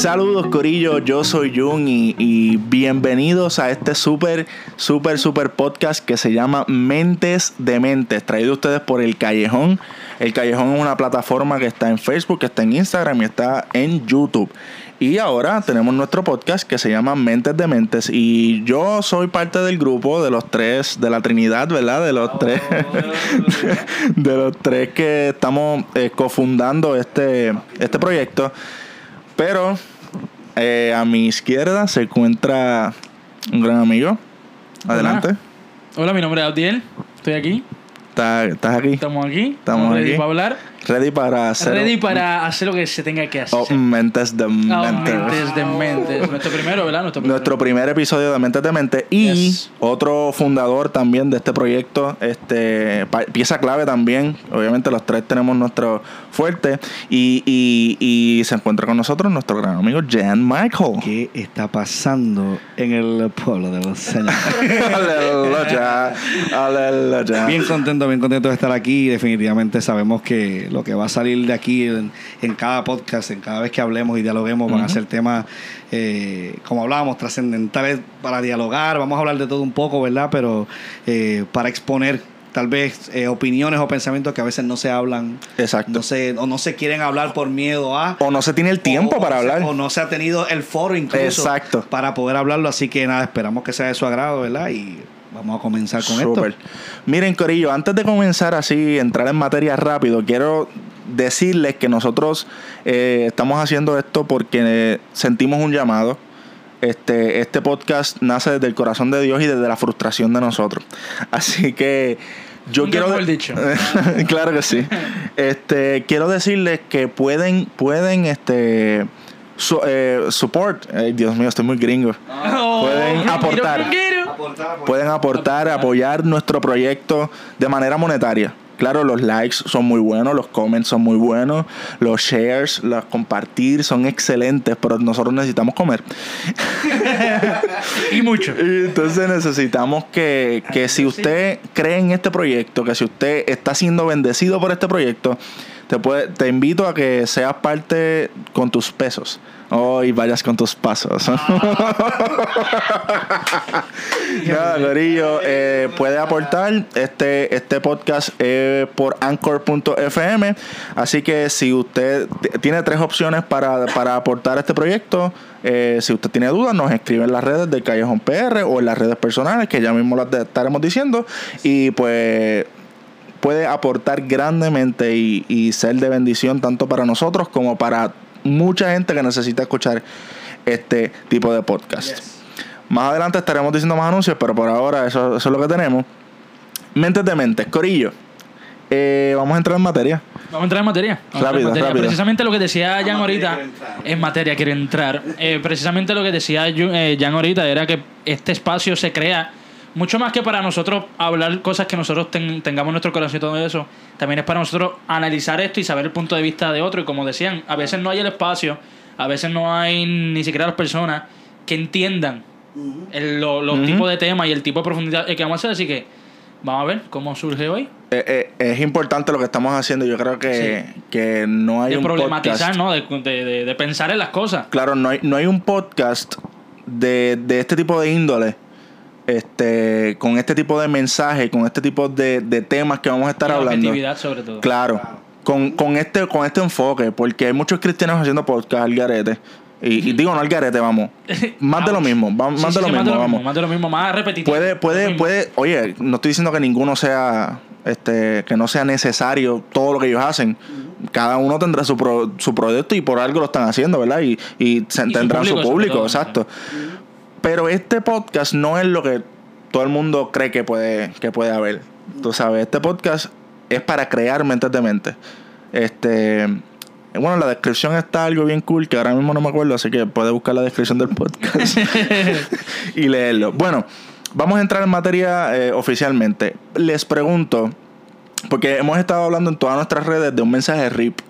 Saludos Corillo, yo soy Jun y, bienvenidos a este súper, súper, súper podcast que se llama Mentes de Mentes, traído ustedes por El Callejón. El Callejón es una plataforma que está en Facebook, que está en Instagram y está en YouTube. Y ahora tenemos nuestro podcast que se llama Mentes de Mentes. Y yo soy parte del grupo de los tres, de la Trinidad, ¿verdad? De los tres. de los tres que estamos eh, cofundando este, este proyecto. Pero eh, a mi izquierda se encuentra un gran amigo. Adelante. Hola, Hola, mi nombre es Abdiel. Estoy aquí. ¿Estás, aquí? Estamos aquí. Estamos aquí. para hablar. Ready para hacer. Ready para hacer lo que se tenga que hacer. Oh, mentes de Mentes. mentes de mentes. Nuestro primero, ¿verdad? Nuestro primero. Nuestro primer episodio de Mentes de Mente y Yes. otro fundador también de este proyecto, este pieza clave también. Obviamente los tres tenemos nuestro fuerte y, y, y se encuentra con nosotros nuestro gran amigo Jan Michael. ¿Qué está pasando en el pueblo de los señores? aleluya, aleluya. bien contento, bien contento de estar aquí. Definitivamente sabemos que lo que va a salir de aquí en, en cada podcast, en cada vez que hablemos y dialoguemos, van a ser temas, eh, como hablábamos, trascendentales para dialogar. Vamos a hablar de todo un poco, ¿verdad? Pero eh, para exponer tal vez eh, opiniones o pensamientos que a veces no se hablan. Exacto. No se, o no se quieren hablar por miedo a... O no se tiene el tiempo o- para o se- hablar. O no se ha tenido el foro incluso Exacto. para poder hablarlo. Así que nada, esperamos que sea de su agrado, ¿verdad? Y vamos a comenzar con Súper. esto. Miren, Corillo, antes de comenzar así, entrar en materia rápido, quiero decirles que nosotros eh, estamos haciendo esto porque eh, sentimos un llamado. Este, este podcast nace desde el corazón de Dios y desde la frustración de nosotros. Así que yo Nunca quiero. dicho. claro que sí. Este, quiero decirles que pueden, pueden, este, eh, support. Ay, Dios mío, estoy muy gringo. Oh, Pueden aportar. Pueden aportar, apoyar nuestro proyecto de manera monetaria. Claro, los likes son muy buenos, los comments son muy buenos, los shares, los compartir son excelentes, pero nosotros necesitamos comer. Y mucho. Y entonces necesitamos que, que si usted cree en este proyecto, que si usted está siendo bendecido por este proyecto, te, puede, te invito a que seas parte con tus pesos. Oh, y vayas con tus pasos. Nada, Corillo, eh, puede aportar. Este, este podcast es por anchor.fm. Así que si usted tiene tres opciones para, para aportar este proyecto, eh, si usted tiene dudas, nos escribe en las redes del Callejón PR o en las redes personales, que ya mismo las de- estaremos diciendo. Y pues puede aportar grandemente y, y ser de bendición tanto para nosotros como para mucha gente que necesita escuchar este tipo de podcast. Más adelante estaremos diciendo más anuncios, pero por ahora eso, eso es lo que tenemos. Mentes de mentes, Corillo. Eh, vamos a entrar en materia. Vamos a entrar en materia. Entrar en Rápido, materia. rápido. Precisamente lo que decía Jan materia ahorita. En materia quiero entrar. Eh, precisamente lo que decía eh, Jan ahorita era que este espacio se crea mucho más que para nosotros hablar cosas que nosotros ten- tengamos en nuestro corazón y todo eso. También es para nosotros analizar esto y saber el punto de vista de otro. Y como decían, a veces no hay el espacio, a veces no hay ni siquiera las personas que entiendan el- lo- los tipos de temas y el tipo de profundidad que vamos a hacer. Así que vamos a ver cómo surge hoy. Eh, eh, es importante lo que estamos haciendo. Yo creo que, que no hay de un problematizar, podcast. ¿no? De, de- de- de pensar en las cosas. Claro, no hay, no hay un podcast de, de este tipo de índole. Este, con este tipo de mensaje, con este tipo de, de temas que vamos a estar Y la hablando. objetividad, sobre todo. Claro. Con, con este, con este enfoque, porque hay muchos cristianos haciendo podcast al garete. Y, y digo no al garete, vamos. Más de lo mismo, va- más sí, de lo sí, mismo, vamos. Más de lo mismo, más repetitivo. Puede, puede, puede, oye, no estoy diciendo que ninguno sea, este, que no sea necesario todo lo que ellos hacen. Cada uno tendrá su, pro- su proyecto y por algo lo están haciendo, ¿verdad? Y, y tendrán su público, sobre público, todo, exacto. Pero este podcast no es lo que todo el mundo cree que puede, que puede haber. Tú sabes, este podcast es para crear mentes de mente. Este. Bueno, en la descripción está algo bien cool que ahora mismo no me acuerdo, así que puedes buscar la descripción del podcast y leerlo. Bueno, vamos a entrar en materia eh, oficialmente. Les pregunto, porque hemos estado hablando en todas nuestras redes de un mensaje RIP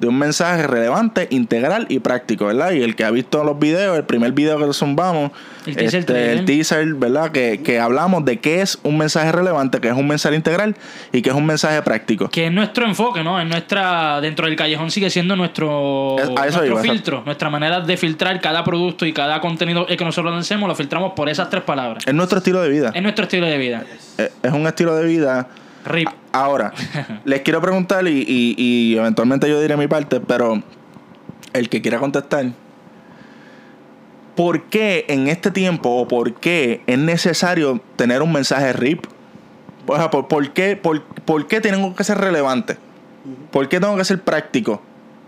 de un mensaje relevante, integral y práctico, ¿verdad? Y el que ha visto los videos, el primer video que zumbamos, El teaser este, el teaser, ¿verdad? Que, que hablamos de qué es un mensaje relevante, qué es un mensaje integral y qué es un mensaje práctico. Que es nuestro enfoque, ¿no? Es nuestra. Dentro del callejón sigue siendo nuestro, Es- nuestro iba, filtro. Nuestra manera de filtrar cada producto y cada contenido que nosotros lancemos, lo filtramos por esas tres palabras. Es nuestro estilo de vida. Es nuestro estilo de vida. Es es un estilo de vida RIP. Ahora, les quiero preguntar y, y- y eventualmente yo diré mi parte, pero el que quiera contestar, ¿por qué en este tiempo o por qué es necesario tener un mensaje RIP? O sea, ¿por, por qué, por, por qué tengo que ser relevante? ¿Por qué tengo que ser práctico?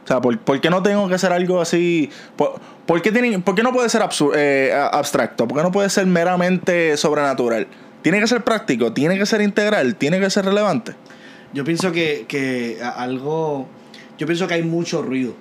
O sea, ¿por, por qué no tengo que hacer algo así? ¿Por, por qué, tiene- por qué no puede ser absu- eh, abstracto? ¿Por qué no puede ser meramente sobrenatural? Tiene que ser práctico, tiene que ser integral, tiene que ser relevante. Yo pienso que, que algo. Yo pienso que hay mucho ruido.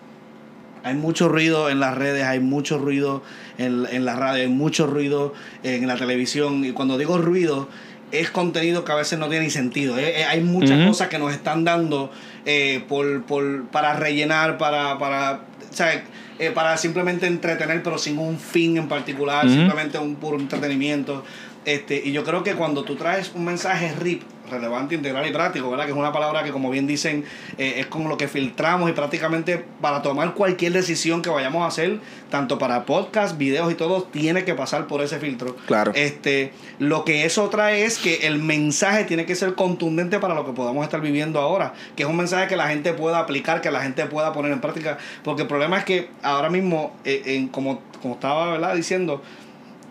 Hay mucho ruido en las redes, hay mucho ruido en, en la radio, hay mucho ruido en la televisión. Y cuando digo ruido, es contenido que a veces no tiene ni sentido. Eh, eh, hay muchas cosas que nos están dando eh, por, por- para rellenar, para, para, o sea, eh, para simplemente entretener, pero sin un fin en particular, simplemente un puro entretenimiento. Este, y yo creo que cuando tú traes un mensaje RIP, relevante, integral y práctico, ¿verdad? Que es una palabra que, como bien dicen, eh, es como lo que filtramos y prácticamente para tomar cualquier decisión que vayamos a hacer, tanto para podcast, videos y todo, tiene que pasar por ese filtro. Claro. Este, lo que eso trae es que el mensaje tiene que ser contundente para lo que podamos estar viviendo ahora, que es un mensaje que la gente pueda aplicar, que la gente pueda poner en práctica, porque el problema es que ahora mismo, eh, en, como, como estaba ¿verdad? diciendo,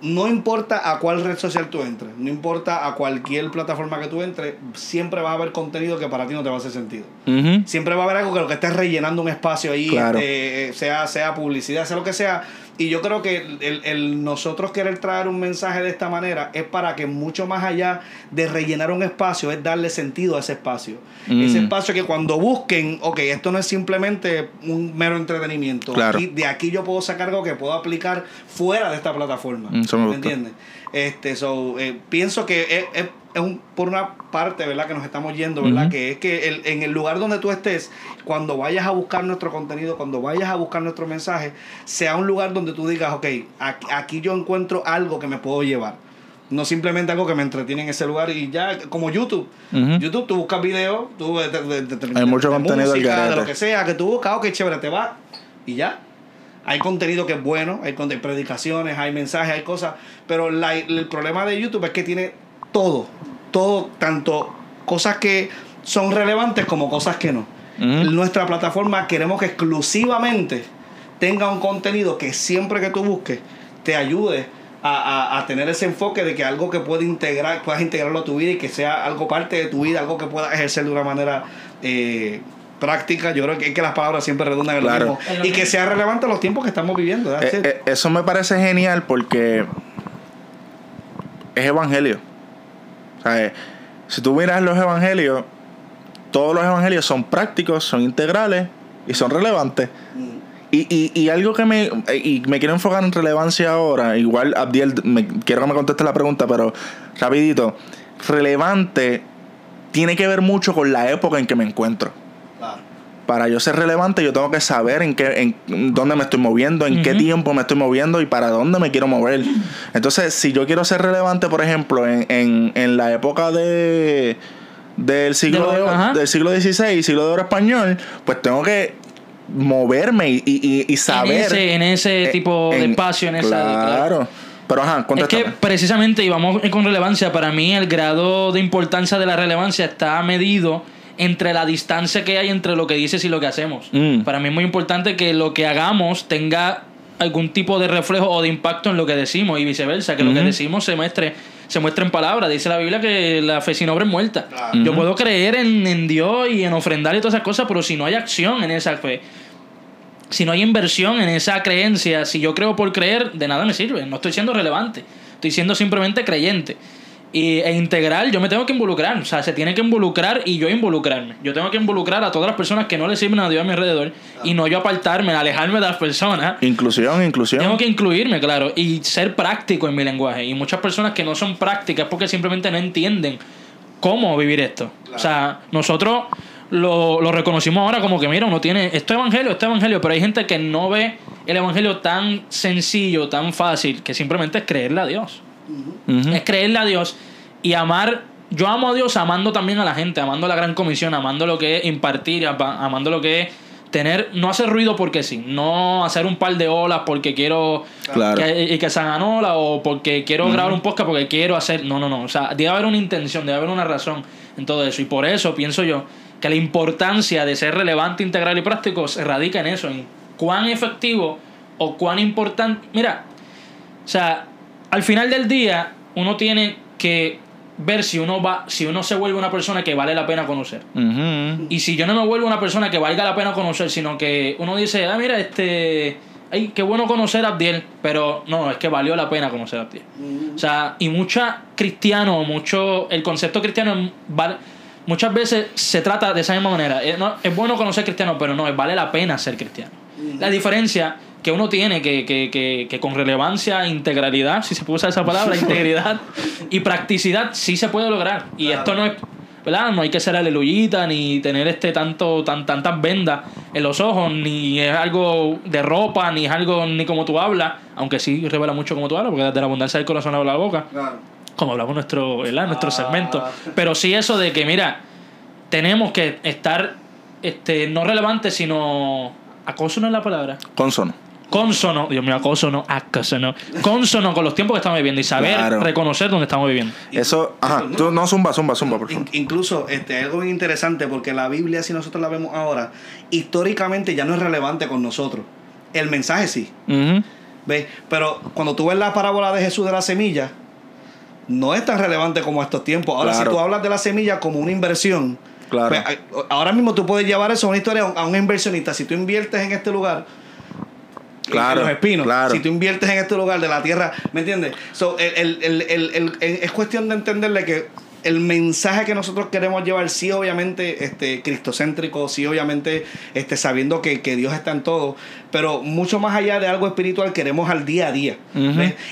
no importa a cuál red social tú entres, no importa a cualquier plataforma que tú entres, siempre va a haber contenido que para ti no te va a hacer sentido. Siempre va a haber algo que lo que estés rellenando un espacio ahí, Claro. este, eh, sea, sea publicidad, sea lo que sea. Y yo creo que el, el nosotros querer traer un mensaje de esta manera es para que mucho más allá de rellenar un espacio, es darle sentido a ese espacio. Mm. Ese espacio que cuando busquen, ok, esto no es simplemente un mero entretenimiento. Claro. Aquí- de aquí yo puedo sacar algo que puedo aplicar fuera de esta plataforma. Mm, eso me gusta. entiendes? Este, so, eh, pienso que es, es- es un, por una parte, ¿verdad? Que nos estamos yendo, ¿verdad? Ujú. Que es que el- en el lugar donde tú estés, cuando vayas a buscar nuestro contenido, cuando vayas a buscar nuestro mensaje, sea un lugar donde tú digas, ok, aquí, aquí yo encuentro algo que me puedo llevar. No simplemente algo que me entretiene en ese lugar y ya, como YouTube. Ujú. YouTube, tú buscas videos, tú de, de- de- Hay mucho contenido música, de lo que sea, que tú buscas, ok, chévere, te va y ya. Hay contenido que es bueno, hay conte- predicaciones, hay mensajes, hay cosas, pero la- el problema de YouTube es que tiene todo, todo, tanto cosas que son relevantes como cosas que no. Nuestra plataforma queremos que exclusivamente tenga un contenido que siempre que tú busques te ayude a, a- a tener ese enfoque de que algo que puede integrar, puedas integrarlo a tu vida y que sea algo parte de tu vida, algo que puedas ejercer de una manera eh, práctica. Yo creo que, es que las palabras siempre redundan en Claro. lo mismo. Y que sea relevante a los tiempos que estamos viviendo. Eh, eh, eso me parece genial porque es evangelio. O sea, eh, si tú miras los evangelios, todos los evangelios son prácticos, son integrales y son relevantes. Y, y, y algo que me, y me quiero enfocar en relevancia ahora, igual Abdiel, me, quiero que me conteste la pregunta, pero rapidito, relevante tiene que ver mucho con la época en que me encuentro. Para yo ser relevante yo tengo que saber en qué en dónde me estoy moviendo, en qué tiempo me estoy moviendo y para dónde me quiero mover. Entonces, si yo quiero ser relevante, por ejemplo, en, en, en la época de del siglo De lo- de- ajá. del siglo XVI, siglo de oro español, pues tengo que moverme y, y, y saber En ese, en ese eh, tipo de espacio, en esa. claro. Pero ajá, Es que precisamente, y vamos con relevancia, para mí el grado de importancia de la relevancia está medido entre la distancia que hay entre lo que dices y lo que hacemos. Mm. Para mí es muy importante que lo que hagamos tenga algún tipo de reflejo o de impacto en lo que decimos y viceversa, que lo que decimos se muestre, se muestre en palabras. Dice la Biblia que la fe sin obra es muerta. Claro. Yo puedo creer en, en Dios y en ofrendar y todas esas cosas, pero si no hay acción en esa fe, si no hay inversión en esa creencia, si yo creo por creer, de nada me sirve. No estoy siendo relevante. Estoy siendo simplemente creyente. Y, e integral, yo me tengo que involucrar. O sea, se tiene que involucrar y yo involucrarme. Yo tengo que involucrar a todas las personas que no le sirven a Dios a mi alrededor. Y no yo apartarme, alejarme de las personas. Inclusión, inclusión. Tengo que incluirme, claro, y ser práctico en mi lenguaje. Y muchas personas que no son prácticas porque simplemente no entienden cómo vivir esto. O sea, nosotros, lo, lo reconocimos ahora como que, mira, uno tiene esto es evangelio, esto es evangelio, pero hay gente que no ve el evangelio tan sencillo, tan fácil, que simplemente es creerle a Dios. Es creerle a Dios y amar. Yo amo a Dios amando también a la gente, amando la gran comisión, amando lo que es impartir, ama- amando lo que es tener, no hacer ruido porque sí, no hacer un par de olas porque quiero Claro. que, y que se hagan olas o porque quiero grabar un podcast porque quiero hacer. No, no, no. O sea, debe haber una intención, debe haber una razón en todo eso. Y por eso pienso yo que la importancia de ser relevante, integral y práctico se radica en eso, en cuán efectivo o cuán importante. Mira, o sea, al final del día, uno tiene que ver si uno va, si uno se vuelve una persona que vale la pena conocer. Ujú. Y si yo no me vuelvo una persona que valga la pena conocer, sino que uno dice, ah, mira, este. Ay, qué bueno conocer a Abdiel, pero no, es que valió la pena conocer a Abdiel. O sea, y mucha cristiano, mucho. El concepto cristiano muchas veces se trata de esa misma manera. Es, no, es bueno conocer cristiano, pero no, es vale la pena ser cristiano. La diferencia que uno tiene que, que, que, que con relevancia, integralidad, si se puede usar esa palabra, integridad y practicidad, sí se puede lograr. Y esto no es ¿verdad? No hay que ser aleluyita ni tener este tanto tan tantas vendas en los ojos, ni es algo de ropa, ni es algo ni como tú hablas, aunque sí revela mucho como tú hablas, porque desde la abundancia del corazón habla la boca, Claro. como hablamos en nuestro, ¿verdad? Nuestro Ah. segmento. Pero sí eso de que, mira, tenemos que estar este no relevante, sino acoso no es la palabra. Consono. Consono, Dios mío, acoso no, acoso Consono con los tiempos que estamos viviendo y saber Claro. reconocer dónde estamos viviendo. Eso, ajá, tú, no, zumba, zumba, zumba, por favor. In- incluso este, algo bien interesante porque la Biblia, si nosotros la vemos ahora, históricamente ya no es relevante con nosotros. El mensaje sí. Ujú. ¿Ves? Pero cuando tú ves la parábola de Jesús de la semilla, no es tan relevante como estos tiempos. Ahora, Claro. si tú hablas de la semilla como una inversión, Claro. pues, ahora mismo tú puedes llevar eso a una historia a un inversionista. Si tú inviertes en este lugar, Claro, en los espinos, claro. si tú inviertes en este lugar de la tierra, ¿me entiendes? So, el- es cuestión de entenderle que el mensaje que nosotros queremos llevar, sí, obviamente, este, cristocéntrico, sí, obviamente, este, sabiendo que, que Dios está en todo, pero mucho más allá de algo espiritual, queremos al día a día.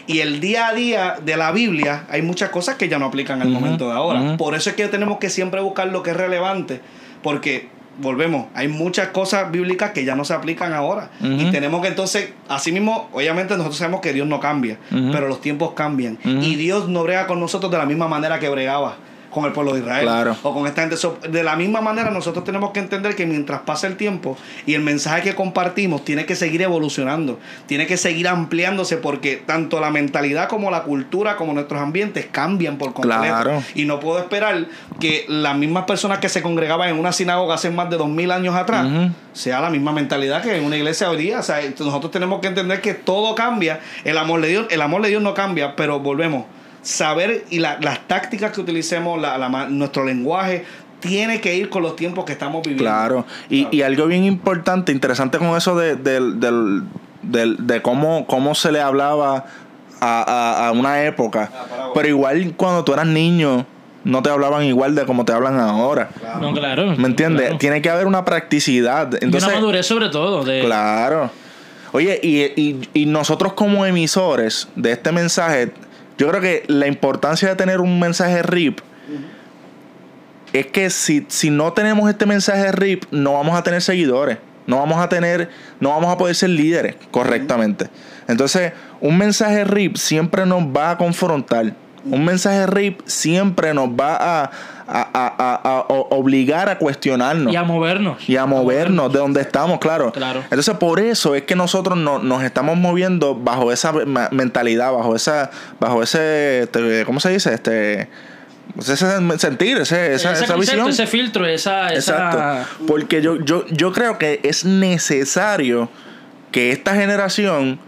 Y el día a día de la Biblia, hay muchas cosas que ya no aplican al momento de ahora. Por eso es que tenemos que siempre buscar lo que es relevante, porque volvemos, hay muchas cosas bíblicas que ya no se aplican ahora. Y tenemos que entonces, así mismo, obviamente nosotros sabemos que Dios no cambia, pero los tiempos cambian. Y Dios no brega con nosotros de la misma manera que bregaba con el pueblo de Israel Claro. o con esta gente. So, de la misma manera nosotros tenemos que entender que mientras pasa el tiempo y el mensaje que compartimos tiene que seguir evolucionando, tiene que seguir ampliándose porque tanto la mentalidad como la cultura como nuestros ambientes cambian por completo. Claro. Y no puedo esperar que las mismas personas que se congregaban en una sinagoga hace más de dos mil años atrás sea la misma mentalidad que en una iglesia hoy día. O sea, nosotros tenemos que entender que todo cambia. El amor de Dios, el amor de Dios no cambia, pero volvemos. Saber y la- las tácticas que utilicemos, la- la ma- nuestro lenguaje, tiene que ir con los tiempos que estamos viviendo. Claro. Y, Claro. y algo bien importante, interesante con eso de, del- del- del- de cómo, cómo se le hablaba a, a- a una época. Ah. Pero igual cuando tú eras niño, no te hablaban igual de como te hablan ahora. Claro. No, claro. ¿Me entiendes? claro. Tiene que haber una practicidad. Y Entonces, una madurez sobre todo. De, Claro. Oye, y, y- y nosotros como emisores de este mensaje, yo creo que la importancia de tener un mensaje RIP es que si, si no tenemos este mensaje RIP, no vamos a tener seguidores. No vamos a tener, no vamos a poder ser líderes correctamente. Entonces, un mensaje RIP siempre nos va a confrontar. Un mensaje RIP siempre nos va a, a- a- a- obligar a cuestionarnos Y a movernos. y a movernos de donde estamos, claro. Claro. Entonces, por eso es que nosotros no- nos estamos moviendo bajo esa mentalidad, bajo esa, bajo ese, este, ¿cómo se dice? Este, ese sentir, ese- esa, ese esa concepto, visión. ese filtro, esa. esa Exacto. Porque yo, yo, yo creo que es necesario que esta generación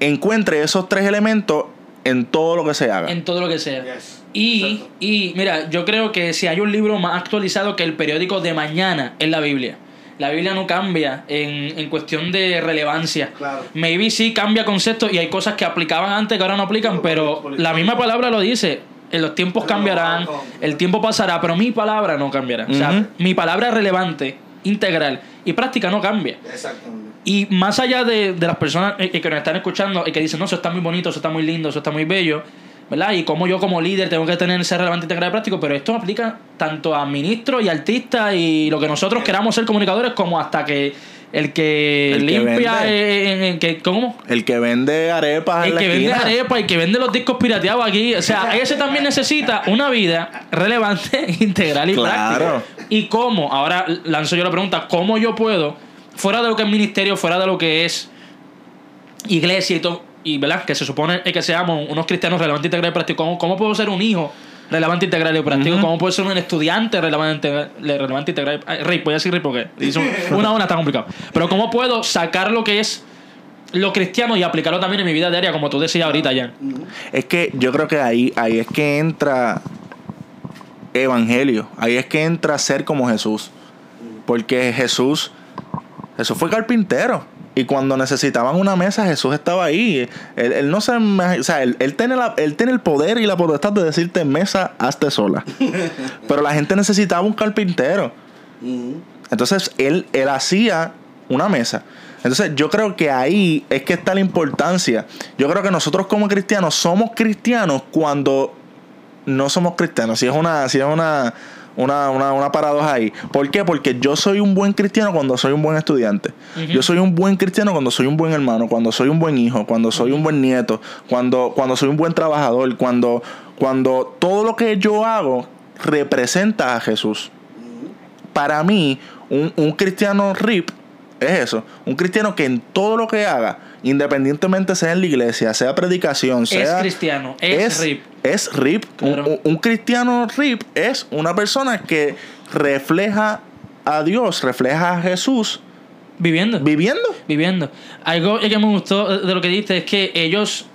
encuentre esos tres elementos en todo lo que se haga. en todo lo que sea. Yes. Y, y mira, yo creo que si hay un libro más actualizado que el periódico de mañana es la Biblia. La Biblia no cambia en, en cuestión de relevancia. Claro. Maybe sí cambia conceptos y hay cosas que aplicaban antes que ahora no aplican, pero la misma palabra lo dice. En los tiempos cambiarán, el tiempo pasará, pero mi palabra no cambiará. O sea, mi palabra relevante, integral y práctica no cambia. Exactamente. Y más allá de, de las personas eh, que nos están escuchando y que dicen, no, eso está muy bonito, eso está muy lindo, eso está muy bello, ¿verdad? Y cómo yo como líder tengo que tener ese relevante integral y práctico, pero esto aplica tanto a ministros y artistas y lo que nosotros queramos ser comunicadores como hasta que el que El que limpia, vende. en- en- que, ¿cómo? El que vende arepas en El la que vende esquina. arepa, el que vende los discos pirateados aquí. O sea, ese también necesita una vida relevante, integral y Claro. práctica. ¿Y cómo? Ahora lanzo yo la pregunta, ¿cómo yo puedo, fuera de lo que es ministerio, fuera de lo que es iglesia y todo, y verdad, que se supone que seamos unos cristianos relevantes, integrales y prácticos, ¿cómo, cómo puedo ser un hijo relevante, integral y práctico? ¿Cómo puedo ser un estudiante relevante, relevante integral? y- Ay, Rick, voy a decir Rick porque hizo una hora está complicado. Pero ¿cómo puedo sacar lo que es lo cristiano y aplicarlo también en mi vida diaria, como tú decías ahorita, Jan? Es que yo creo que ahí, ahí es que entra evangelio. Ahí es que entra ser como Jesús. Porque Jesús, Jesús fue carpintero. Y cuando necesitaban una mesa, Jesús estaba ahí. Él, él no se o sea, él, él tiene la- él tiene el poder y la potestad de decirte mesa, hazte sola. Pero la gente necesitaba un carpintero. Entonces él, él hacía una mesa. Entonces yo creo que ahí es que está la importancia. Yo creo que nosotros como cristianos somos cristianos cuando no somos cristianos. Si es una, si es una, una, una, una paradoja ahí. ¿Por qué? Porque yo soy un buen cristiano cuando soy un buen estudiante. Yo soy un buen cristiano cuando soy un buen hermano, cuando soy un buen hijo, cuando soy un buen nieto, cuando, cuando soy un buen trabajador, cuando, cuando todo lo que yo hago representa a Jesús para mí, un, un cristiano RIP es eso. Un cristiano que en todo lo que haga, independientemente sea en la iglesia, sea predicación, sea. cristiano, es RIP. Es RIP. Un- Claro. Un, un cristiano RIP es una persona que refleja a Dios, refleja a Jesús Viviendo. viviendo. viviendo. Algo que me gustó de lo que dijiste es que ellos,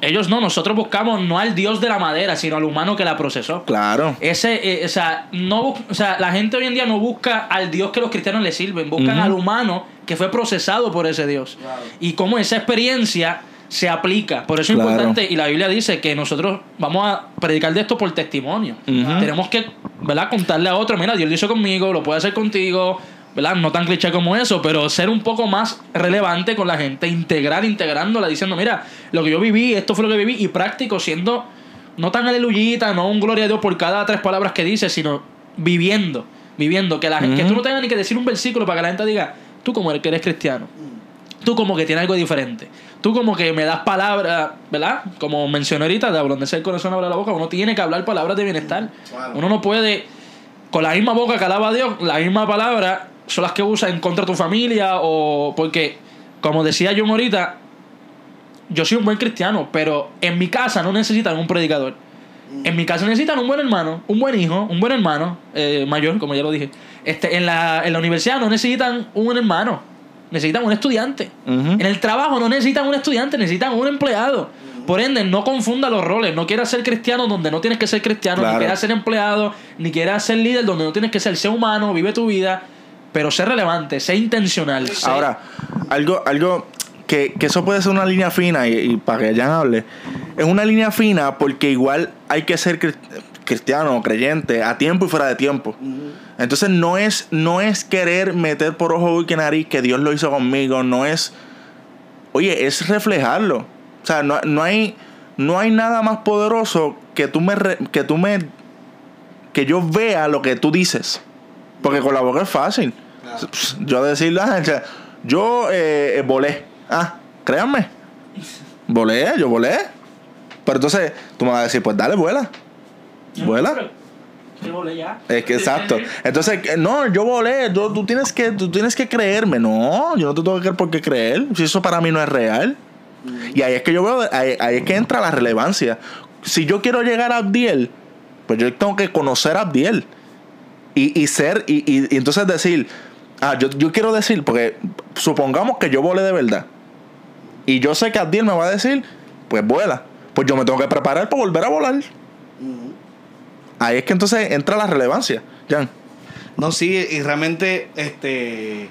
ellos no, nosotros buscamos no al Dios de la madera, sino al humano que la procesó. Claro. Ese, eh, o, sea, no, o sea, la gente hoy en día no busca al Dios que los cristianos le sirven, buscan al humano que fue procesado por ese Dios. Y cómo esa experiencia se aplica. Por eso es importante, y la Biblia dice que nosotros vamos a predicar de esto por testimonio. Tenemos que, ¿verdad? Contarle a otro, mira, Dios lo hizo conmigo, lo puede hacer contigo, ¿verdad? No tan cliché como eso, pero ser un poco más relevante con la gente, integrar, integrándola, diciendo, mira, lo que yo viví, esto fue lo que viví, y práctico, siendo no tan aleluyita, no un gloria a Dios por cada tres palabras que dice, sino viviendo, viviendo, que, la, gente que tú no tengas ni que decir un versículo para que la gente diga, tú como eres que eres cristiano, tú como que tienes algo diferente, tú como que me das palabras, ¿verdad? Como mencioné ahorita, de abrondecer el corazón, hablar la boca, uno tiene que hablar palabras de bienestar, uno no puede, con la misma boca que alaba a Dios, la misma palabra son las que usa en contra de tu familia o porque, como decía yo ahorita, yo soy un buen cristiano, pero en mi casa no necesitan un predicador. En mi casa necesitan un buen hermano, un buen hijo, un buen hermano eh, mayor, como ya lo dije. Este, en, la, en la universidad no necesitan un hermano, necesitan un estudiante. En el trabajo no necesitan un estudiante, necesitan un empleado. Por ende, no confunda los roles. No quieras ser cristiano donde no tienes que ser cristiano, Claro. ni quieras ser empleado, ni quieras ser líder donde no tienes que ser. Ser humano, vive tu vida, pero ser relevante, ser intencional. Ahora, algo, algo que, que eso puede ser una línea fina y, y para que Jan hable, es una línea fina porque igual hay que ser cri- cristiano, creyente, a tiempo y fuera de tiempo. Entonces no es, no es querer meter por ojo y nariz que Dios lo hizo conmigo, no es, oye, es reflejarlo. O sea, no, no hay, no hay nada más poderoso que tú me, que tú me, que yo vea lo que tú dices. Porque con la boca es fácil. Pss, Yo decir, ah, o sea, yo eh, eh, volé. Ah, créanme. Volé, yo volé. Pero entonces tú me vas a decir, pues dale, vuela. Vuela. Yo volé ya. Es que exacto. Entonces, que- no, yo volé. Tú, tú tienes que, tú tienes que creerme. No, yo no te tengo que creer por qué creer. Si eso para mí no es real. Y ahí es que yo veo, ahí, ahí es que entra la relevancia. Si yo quiero llegar a Abdiel, pues yo tengo que conocer a Abdiel. Y, y ser, y, y- y entonces decir, ah, yo, yo quiero decir, porque supongamos que yo volé de verdad. Y yo sé que Abdiel me va a decir, pues vuela. Pues yo me tengo que preparar para volver a volar. Ahí es que entonces entra la relevancia, Jan. No, sí, y realmente este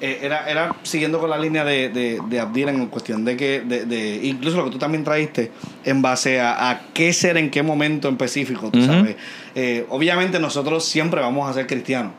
eh, era, era siguiendo con la línea de, de, de en cuestión de que, de, de- incluso lo que tú también traíste, en base a, a qué ser en qué momento en específico, tú sabes. Eh, obviamente nosotros siempre vamos a ser cristianos.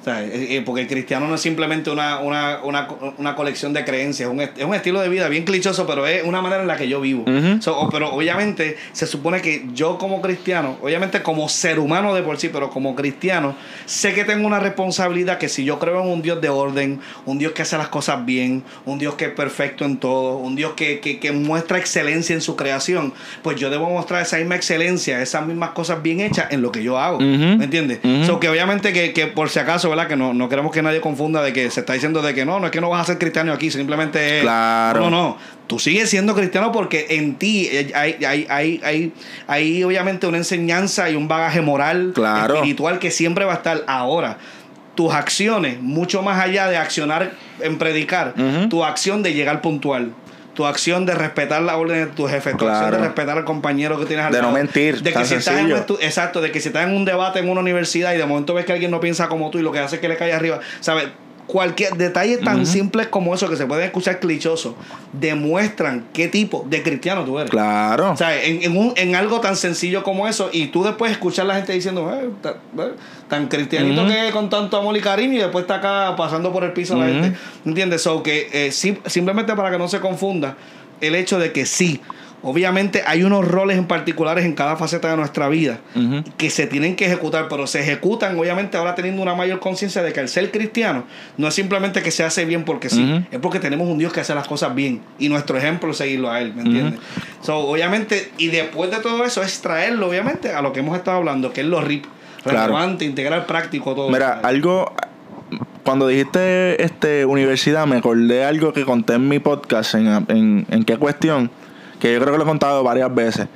O sea, eh, eh, porque el cristiano no es simplemente una, una, una, una colección de creencias, es un, es un estilo de vida bien clichoso, pero es una manera en la que yo vivo. So, pero obviamente se supone que yo como cristiano, obviamente como ser humano de por sí, pero como cristiano, sé que tengo una responsabilidad que si yo creo en un Dios de orden, un Dios que hace las cosas bien, un Dios que es perfecto en todo, un Dios que, que, que muestra excelencia en su creación, pues yo debo mostrar esa misma excelencia, esas mismas cosas bien hechas en lo que yo hago. ¿Me entiendes? Ujú. So, que obviamente que, que por si acaso, ¿verdad? Que no, no queremos que nadie confunda de que se está diciendo de que no, no es que no vas a ser cristiano aquí, simplemente es... Claro. No, no. Tú sigues siendo cristiano porque en ti hay, hay, hay, hay, hay, obviamente una enseñanza y un bagaje moral, Claro. espiritual que siempre va a estar ahora. Tus acciones, mucho más allá de accionar en predicar, tu acción de llegar puntual. Tu acción de respetar la orden de tu jefe, tu acción de respetar al compañero que tienes al De no mentir, De que si estás en exacto, de que si estás en un debate en una universidad y de momento ves que alguien no piensa como tú y lo que hace es que le cae arriba, ¿sabes? Cualquier detalle tan simples como eso que se pueden escuchar clichosos demuestran qué tipo de cristiano tú eres. Claro. O sea, en, en, un- en algo tan sencillo como eso, y tú después escuchar a la gente diciendo, "Eh, ta- eh, tan cristianito que con tanto amor y cariño, y después está acá pasando por el piso la gente. ¿Entiendes? So que eh, sim- simplemente para que no se confunda, el hecho de que sí, obviamente hay unos roles en particulares en cada faceta de nuestra vida que se tienen que ejecutar, pero se ejecutan obviamente ahora teniendo una mayor conciencia de que al ser cristiano no es simplemente que se hace bien porque sí, es porque tenemos un Dios que hace las cosas bien y nuestro ejemplo es seguirlo a Él, ¿me entiendes? So, obviamente, y después de todo eso es traerlo obviamente a lo que hemos estado hablando, que es lo RIP, Claro. relevante, integral, práctico, todo. Mira, algo. Cuando dijiste este universidad, me acordé algo que conté en mi podcast, en, en, en qué cuestión, que yo creo que lo he contado varias veces.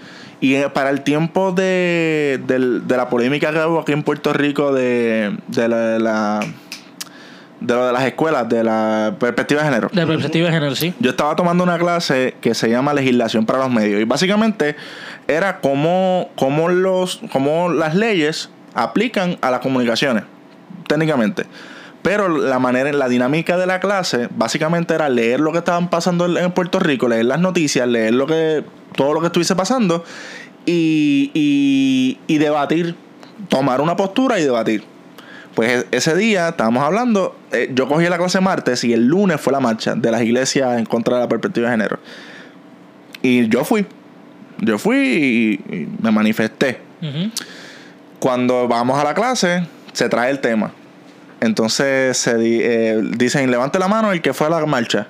Y eh, para el tiempo de, del- de la polémica que hubo aquí en Puerto Rico de, de la, de la- de lo de las escuelas, de la perspectiva de género. De perspectiva de género, sí. Yo estaba tomando una clase que se llama Legislación para los Medios. Y básicamente era cómo, cómo, los, cómo las leyes aplican a las comunicaciones, técnicamente. Pero la manera, la dinámica de la clase, básicamente era leer lo que estaban pasando en Puerto Rico, leer las noticias, leer lo que, todo lo que estuviese pasando y, y, y debatir, tomar una postura y debatir. Pues e- ese día estábamos hablando, eh, yo cogí la clase martes y el lunes fue la marcha de las iglesias en contra de la perspectiva de género. Y yo fui, yo fui y, y me manifesté. Cuando vamos a la clase, se trae el tema. Entonces se di- eh, dicen, levante la mano el que fue a la marcha.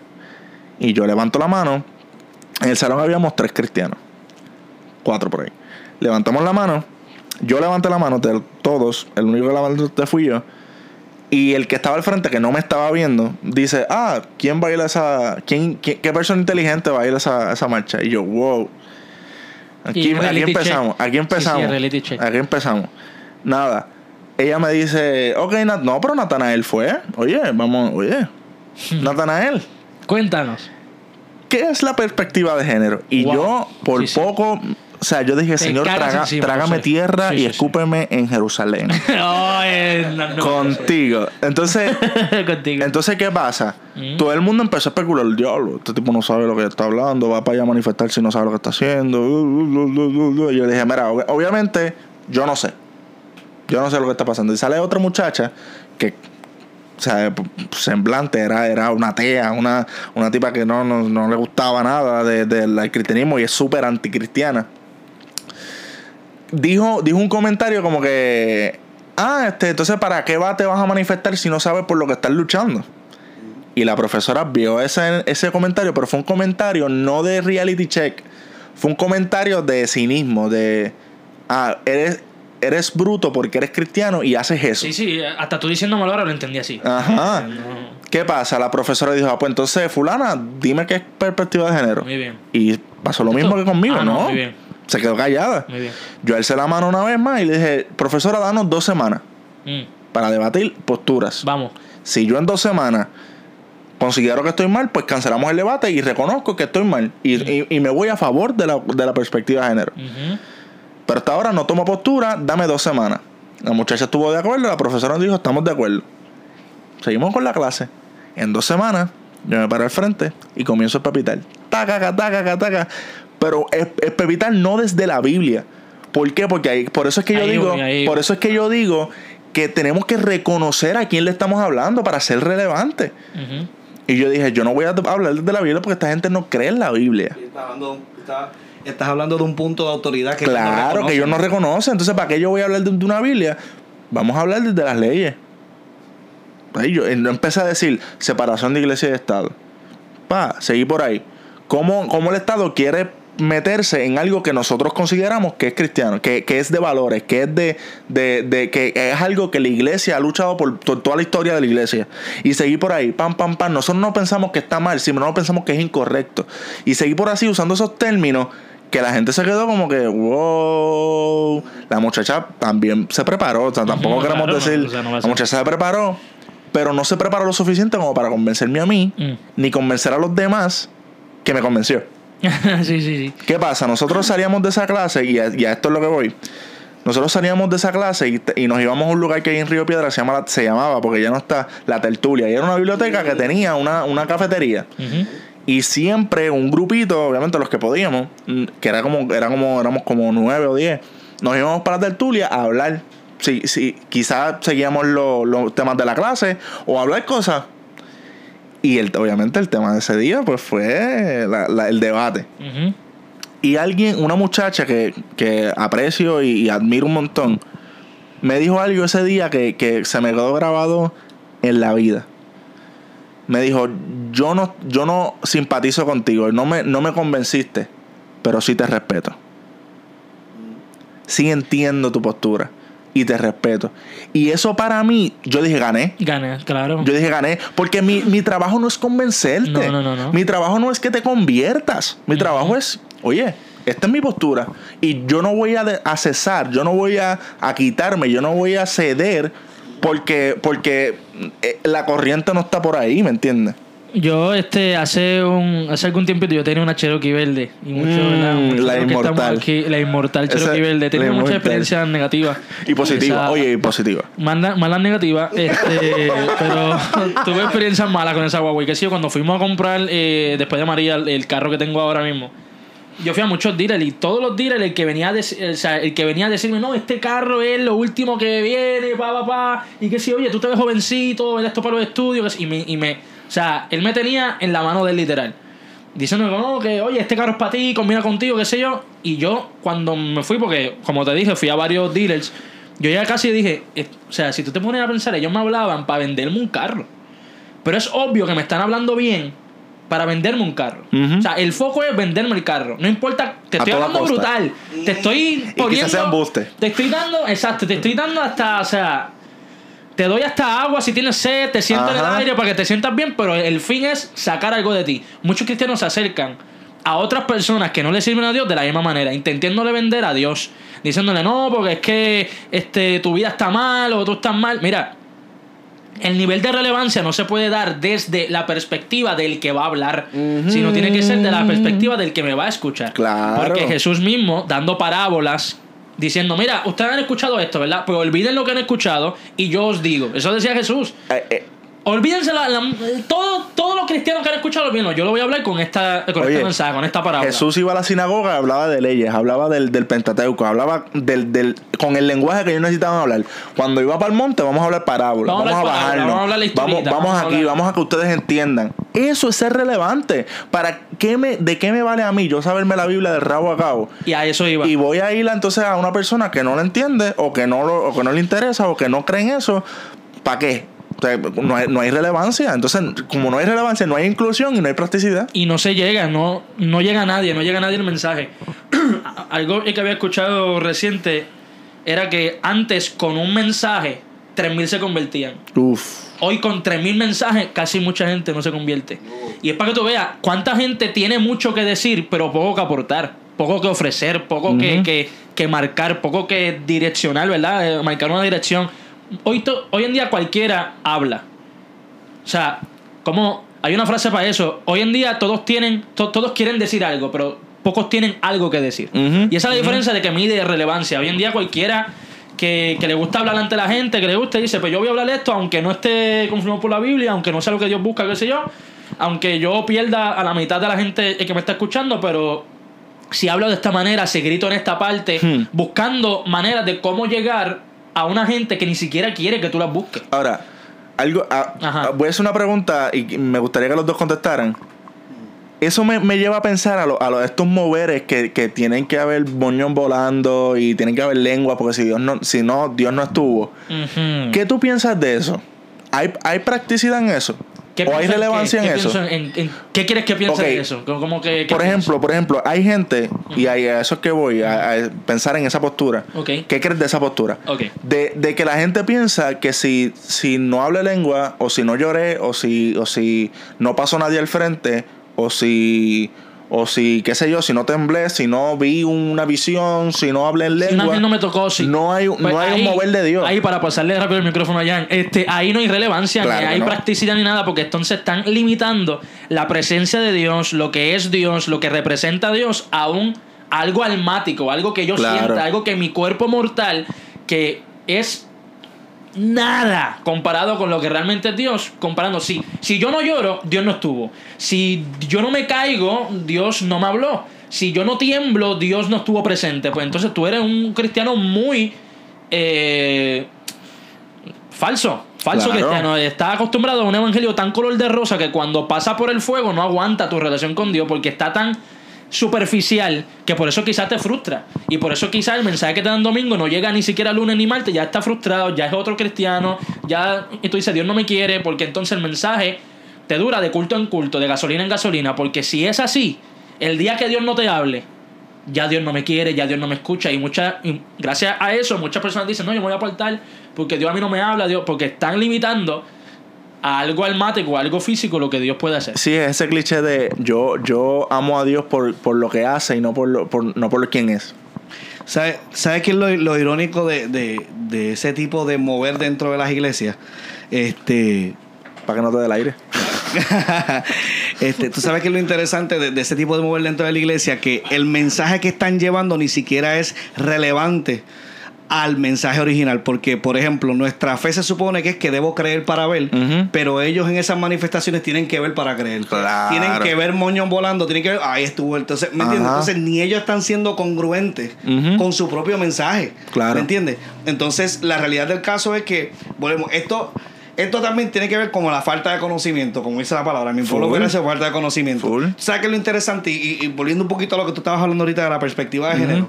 Y yo levanto la mano. En el salón habíamos tres cristianos. Cuatro por ahí. Levantamos la mano. Yo levanté la mano de todos. El único que levanté fui yo. Y el que estaba al frente, que no me estaba viendo, dice, ah, ¿quién va a ir a esa... ¿Quién, ¿Qué persona inteligente va a ir a esa, a esa marcha? Y yo, wow. Aquí, Y aquí reality empezamos. check. Aquí empezamos. Sí, sí. Aquí empezamos. Nada. Ella me dice, ok, Nat- no, pero Natanael fue. Oye, vamos, oye. Natanael, Cuéntanos. ¿qué es la perspectiva de género? Y Wow. yo, por Sí, sí. poco, o sea, yo dije, Señor, traga- encima, trágame tierra Sí, y escúpeme en Jerusalén. no, eh, no, no. Contigo. Entonces, Contigo. entonces, ¿qué pasa? Mm. Todo el mundo empezó a especular, diablo, este tipo no sabe lo que está hablando, va para allá a manifestar si no sabe lo que está haciendo. Y yo le dije, mira, ob- obviamente, yo no sé. Yo no sé lo que está pasando. Y sale otra muchacha que, o sea, semblante, era, era una atea, una, una tipa que no, no, no le gustaba nada de- del cristianismo y es súper anticristiana. Dijo, dijo un comentario como que, ah, este, entonces, ¿para qué va te vas a manifestar si no sabes por lo que estás luchando? Y la profesora vio ese, ese comentario, pero fue un comentario no de reality check, fue un comentario de cinismo, de, ah, eres, eres bruto porque eres cristiano y haces eso. Sí, sí, hasta tú diciéndomelo ahora lo entendí así. Ajá. No, ¿Qué pasa? La profesora dijo, ah, pues entonces, fulana, dime qué es perspectiva de género. Muy bien. Y pasó lo ¿Esto? mismo que conmigo, Ah, no, muy bien. Se quedó callada. Muy bien. Yo alcé la mano una vez más y le dije, profesora, danos dos semanas Mm, para debatir posturas. Vamos. Si yo en dos semanas considero que estoy mal, pues cancelamos el debate y reconozco que estoy mal. Y, y- y me voy a favor de la, de la perspectiva de género. Ujú. Pero hasta ahora no tomo postura, dame dos semanas. La muchacha estuvo de acuerdo, la profesora nos dijo, estamos de acuerdo. Seguimos con la clase. En dos semanas, yo me paro al frente y comienzo a pepitar. Taca, taca, taca, taca. Pero es, es pepitar no desde la Biblia. ¿Por qué? Porque ahí, por eso es que yo Ahí digo, voy, por eso es que yo digo que tenemos que reconocer a quién le estamos hablando para ser relevante. Y yo dije, yo no voy a hablar de la Biblia porque esta gente no cree en la Biblia. Estás hablando, estás hablando de un punto de autoridad que no Claro, que ellos no reconocen. Entonces, ¿para qué yo voy a hablar de, de una Biblia? Vamos a hablar de, de las leyes. Ahí yo eh, no empecé a decir separación de iglesia y de Estado. Pa, seguí por ahí. ¿Cómo, cómo el Estado quiere meterse en algo que nosotros consideramos que es cristiano, que, que es de valores, que es de, de, de- que es algo que la iglesia ha luchado por, to- toda la historia de la iglesia. Y seguí por ahí, pam, pam, pam. Nosotros no pensamos que está mal, sino no pensamos que es incorrecto. Y seguí por así usando esos términos que la gente se quedó como que, wow, la muchacha también se preparó. O sea, tampoco Ujú, queremos claro, decir, o sea, no va a la muchacha se preparó, pero no se preparó lo suficiente como para convencerme a mí, Mm. ni convencer a los demás que me convenció. sí, sí, sí. ¿Qué pasa? Nosotros salíamos de esa clase, y a, y a esto es lo que voy. Nosotros salíamos de esa clase y, nos íbamos a un lugar que hay en Río Piedra, se, llama, la- se llamaba, porque ya no está, la tertulia. Y era una biblioteca que tenía una, una cafetería. Y siempre un grupito, obviamente los que podíamos, mm, que era como, era como, éramos como nueve o diez, nos íbamos para la tertulia a hablar. Sí, sí, quizás seguíamos lo- los temas de la clase o hablar cosas. Y el, obviamente el tema de ese día pues fue la- la- el debate. Y alguien, una muchacha que, que aprecio y, y admiro un montón, me dijo algo ese día que, que se me quedó grabado en la vida. Me dijo, yo no, yo no simpatizo contigo, no me, no me convenciste, pero sí te respeto. Sí entiendo tu postura y te respeto. Y eso para mí, yo dije, gané. Gané, claro. Yo dije gané, porque mi, mi trabajo no es convencerte. No, no, no, no. Mi trabajo no es que te conviertas. Mi trabajo es, oye, esta es mi postura. Y yo no voy a, cesar, yo no voy a, a quitarme, yo no voy a ceder porque, porque eh, la corriente no está por ahí, ¿me entiendes? Yo, este, hace un hace algún tiempito yo tenía una Cherokee verde. Y mucho, Mm, la inmortal. aquí, la inmortal Esa- Cherokee verde. He la tenido muchas experiencias negativas. Y positiva, Esa- oye, y positiva. Malas, malas negativas, este, pero tuve experiencias malas con esa guagua. Y que sí, cuando fuimos a comprar, eh, después de María, el, el carro que tengo ahora mismo, yo fui a muchos dealers y todos los dealers, el que venía a, dec- o sea, el que venía a decirme, no, este carro es lo último que viene, pa, pa, pa, y que sí, oye, tú te ves jovencito, ves esto para los estudios, y me, y me, o sea, él me tenía en la mano del literal. Diciendo no, que oye, este carro es para ti, combina contigo, qué sé yo. Y yo, cuando me fui, porque como te dije, fui a varios dealers, yo ya casi dije, o sea, si tú te pones a pensar, ellos me hablaban para venderme un carro. Pero es obvio que me están hablando bien para venderme un carro. O sea, el foco es venderme el carro. No importa, te A estoy hablando costa. brutal. Te estoy poniendo. sea embuste. Te estoy dando, exacto, te estoy dando hasta, o sea, te doy hasta agua si tienes sed, te siento en el aire para que te sientas bien, pero el fin es sacar algo de ti. Muchos cristianos se acercan a otras personas que no le sirven a Dios de la misma manera, intentándole vender a Dios, diciéndole no, porque es que este, tu vida está mal o tú estás mal. Mira, el nivel de relevancia no se puede dar desde la perspectiva del que va a hablar, sino tiene que ser de la perspectiva del que me va a escuchar. Claro. Porque Jesús mismo, dando parábolas, diciendo, mira, ustedes han escuchado esto, ¿verdad? Pues olviden lo que han escuchado y yo os digo. Eso decía Jesús. Eh, eh, Olvídense la, la- todo, todos los cristianos que han escuchado, olvídenlo. Yo lo voy a hablar con esta con Oye, este mensaje, con esta parábola. Jesús iba a la sinagoga, hablaba de leyes, hablaba del, del Pentateuco, hablaba del, del, con el lenguaje que ellos necesitaban hablar. Cuando iba para el monte, vamos a hablar parábolas, Vamos vamos, a a hablar parábolas, bajarnos, vamos a hablar la vamos, vamos vamos aquí, vamos a que ustedes entiendan. Eso es ser relevante. ¿Para qué me, ¿De qué me vale a mí yo saberme la Biblia de rabo a cabo? Y a eso iba. Y voy a ir entonces a una persona que no lo entiende o que no, lo, o que no le interesa o que no cree en eso. ¿Para qué? O sea, no, hay, no hay relevancia. Entonces, como no hay relevancia, no hay inclusión y no hay practicidad. y no se llega, no, no llega a nadie, no llega a nadie el mensaje. Algo que había escuchado reciente era que antes con un mensaje 3.000 se convertían. Uf. Hoy con 3.000 mensajes casi mucha gente no se convierte. Y es para que tú veas cuánta gente tiene mucho que decir, pero poco que aportar, poco que ofrecer, poco que, que, que marcar, poco que direccionar, ¿verdad? Eh, marcar una dirección. Hoy, to- hoy en día cualquiera habla. O sea, como hay una frase para eso. Hoy en día todos tienen, to- todos quieren decir algo, pero pocos tienen algo que decir. Y esa es la diferencia de que mide relevancia. Hoy en día cualquiera que, que le gusta hablar ante la gente, que le gusta, dice, pues yo voy a hablar esto, aunque no esté confirmado por la Biblia, aunque no sea lo que Dios busca, qué sé yo, aunque yo pierda a la mitad de la gente que me está escuchando, pero si hablo de esta manera, si grito en esta parte, Hmm. buscando maneras de cómo llegar a una gente que ni siquiera quiere que tú las busques. Ahora, algo, ah, ah, voy a hacer una pregunta y me gustaría que los dos contestaran. Eso me, me lleva a pensar a, lo- a lo- estos moveres que, que tienen que haber moñón volando y tienen que haber lengua, porque si Dios no, si no, Dios no estuvo. ¿Qué tú piensas de eso? ¿Hay, hay practicidad en eso? ¿Qué ¿O hay relevancia en qué eso? pienso en- en- ¿Qué quieres que piense Ok. de eso? Como- como que, ¿qué Por ejemplo, por ejemplo, hay gente, y a a eso es que voy, a, a pensar en esa postura. ¿Qué crees de esa postura? De, de que la gente piensa que si, si no hablo lengua, o si no lloré, o si, o si no pasó nadie al frente, o si, o si, qué sé yo, si no temblé, si no vi una visión, si no hablé en Si lengua. ángel no me tocó, sí. No hay, Pues no hay ahí- un mover de Dios. Ahí, para pasarle rápido el micrófono a Jan, este, ahí no hay relevancia, Claro ni hay no. practicidad ni nada, porque entonces están limitando la presencia de Dios, lo que es Dios, lo que representa a Dios, a un algo almático, algo que yo Claro. sienta, algo que mi cuerpo mortal, que es nada. Comparado con lo que realmente es Dios, comparando, sí, si yo no lloro, Dios no estuvo, si yo no me caigo, Dios no me habló, si yo no tiemblo, Dios no estuvo presente, pues entonces tú eres un cristiano muy eh, falso. Falso Claro. cristiano, está acostumbrado a un evangelio tan color de rosa que cuando pasa por el fuego no aguanta tu relación con Dios porque está tan superficial que por eso quizás te frustra y por eso quizás el mensaje que te dan domingo no llega ni siquiera lunes ni martes ya está frustrado ya es otro cristiano ya y tú dices Dios no me quiere porque entonces el mensaje te dura de culto en culto de gasolina en gasolina porque si es así el día que Dios no te hable ya Dios no me quiere, ya Dios no me escucha. Y muchas, gracias a eso, muchas personas dicen, no, yo me voy a apartar porque Dios a mí no me habla, Dios, porque están limitando a algo almático, a algo físico, lo que Dios puede hacer. Sí, es ese cliché de yo, yo amo a Dios por, por lo que hace y no por, lo, por, no por quién es. ¿Sabes sabe qué es lo, lo irónico de, de- de ese tipo de mover dentro de las iglesias? Este. Para que no te dé el aire. este, tú sabes que es lo interesante de, de ese tipo de mover dentro de la iglesia, que el mensaje que están llevando ni siquiera es relevante al mensaje original, porque por ejemplo nuestra fe se supone que es que debo creer para ver, pero ellos en esas manifestaciones tienen que ver para creer, Claro. tienen que ver moñón volando, tienen que ver, ahí estuvo, entonces, ¿me entiendes? Entonces ni ellos están siendo congruentes con su propio mensaje, Claro. ¿me entiendes? Entonces la realidad del caso es que, volvemos, esto esto también tiene que ver con la falta de conocimiento, como dice la palabra. Mi pueblo Full. merece falta de conocimiento. ¿Sabes qué es lo interesante? Y, y volviendo un poquito a lo que tú estabas hablando ahorita de la perspectiva de género.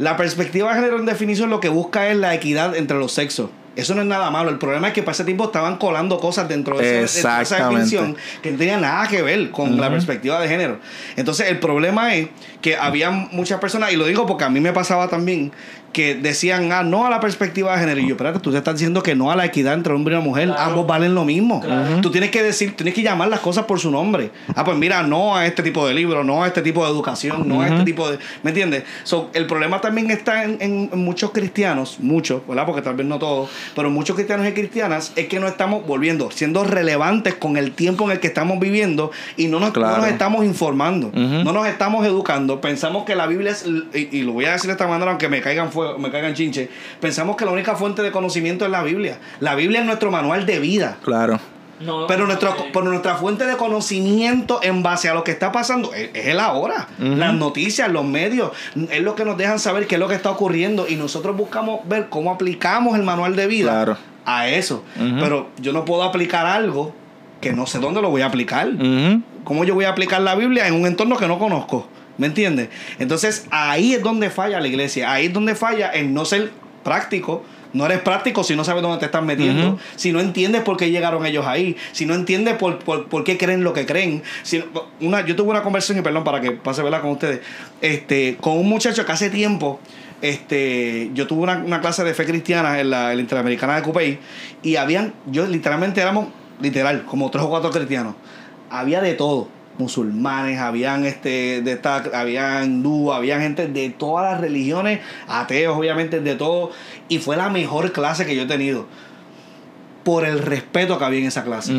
La perspectiva de género en definición lo que busca es la equidad entre los sexos. Eso no es nada malo. El problema es que para ese tiempo estaban colando cosas dentro de, esa definición que no tenía nada que ver con la perspectiva de género. Entonces, el problema es que había muchas personas, y lo digo porque a mí me pasaba también, que decían, ah, no a la perspectiva de género. Y yo, espérate, tú te estás diciendo que no a la equidad entre hombre y una mujer. Claro. Ambos valen lo mismo. Claro. Tú tienes que decir, tienes que llamar las cosas por su nombre. Ah, pues mira, no a este tipo de libro, no a este tipo de educación, no a este tipo de. ¿Me entiendes? So, el problema también está en, en- muchos cristianos, muchos, ¿verdad? Porque tal vez no todos, pero muchos cristianos y cristianas es que no estamos volviendo, siendo relevantes con el tiempo en el que estamos viviendo y no nos, no nos estamos informando, no nos estamos educando. Pensamos que la Biblia es, y, y lo voy a decir de esta manera, aunque me caigan fuego, me caigan chinche, pensamos que la única fuente de conocimiento es la Biblia. La Biblia es nuestro manual de vida. Claro. No, Pero, nuestro, eh, pero nuestra fuente de conocimiento en base a lo que está pasando es, es el ahora. Las noticias, los medios, es lo que nos dejan saber qué es lo que está ocurriendo y nosotros buscamos ver cómo aplicamos el manual de vida Claro. a eso. Pero yo no puedo aplicar algo que no sé dónde lo voy a aplicar. ¿Cómo yo voy a aplicar la Biblia en un entorno que no conozco? ¿Me entiendes? Entonces ahí es donde falla la iglesia. Ahí es donde falla en no ser práctico. No eres práctico si no sabes dónde te estás metiendo. Si no entiendes por qué llegaron ellos ahí. Si no entiendes por, por, por qué creen lo que creen. Si, una, yo tuve una conversación, y perdón para que pase ¿verdad? con ustedes, este, con un muchacho que hace tiempo este, yo tuve una, una clase de fe cristiana en la, en la Interamericana de Cupey y habían, yo literalmente éramos, literal, como tres o cuatro cristianos. Había de todo, musulmanes, habían este, de esta, habían hindú, había gente de todas las religiones, ateos, obviamente, de todo. Y fue la mejor clase que yo he tenido. Por el respeto que había en esa clase.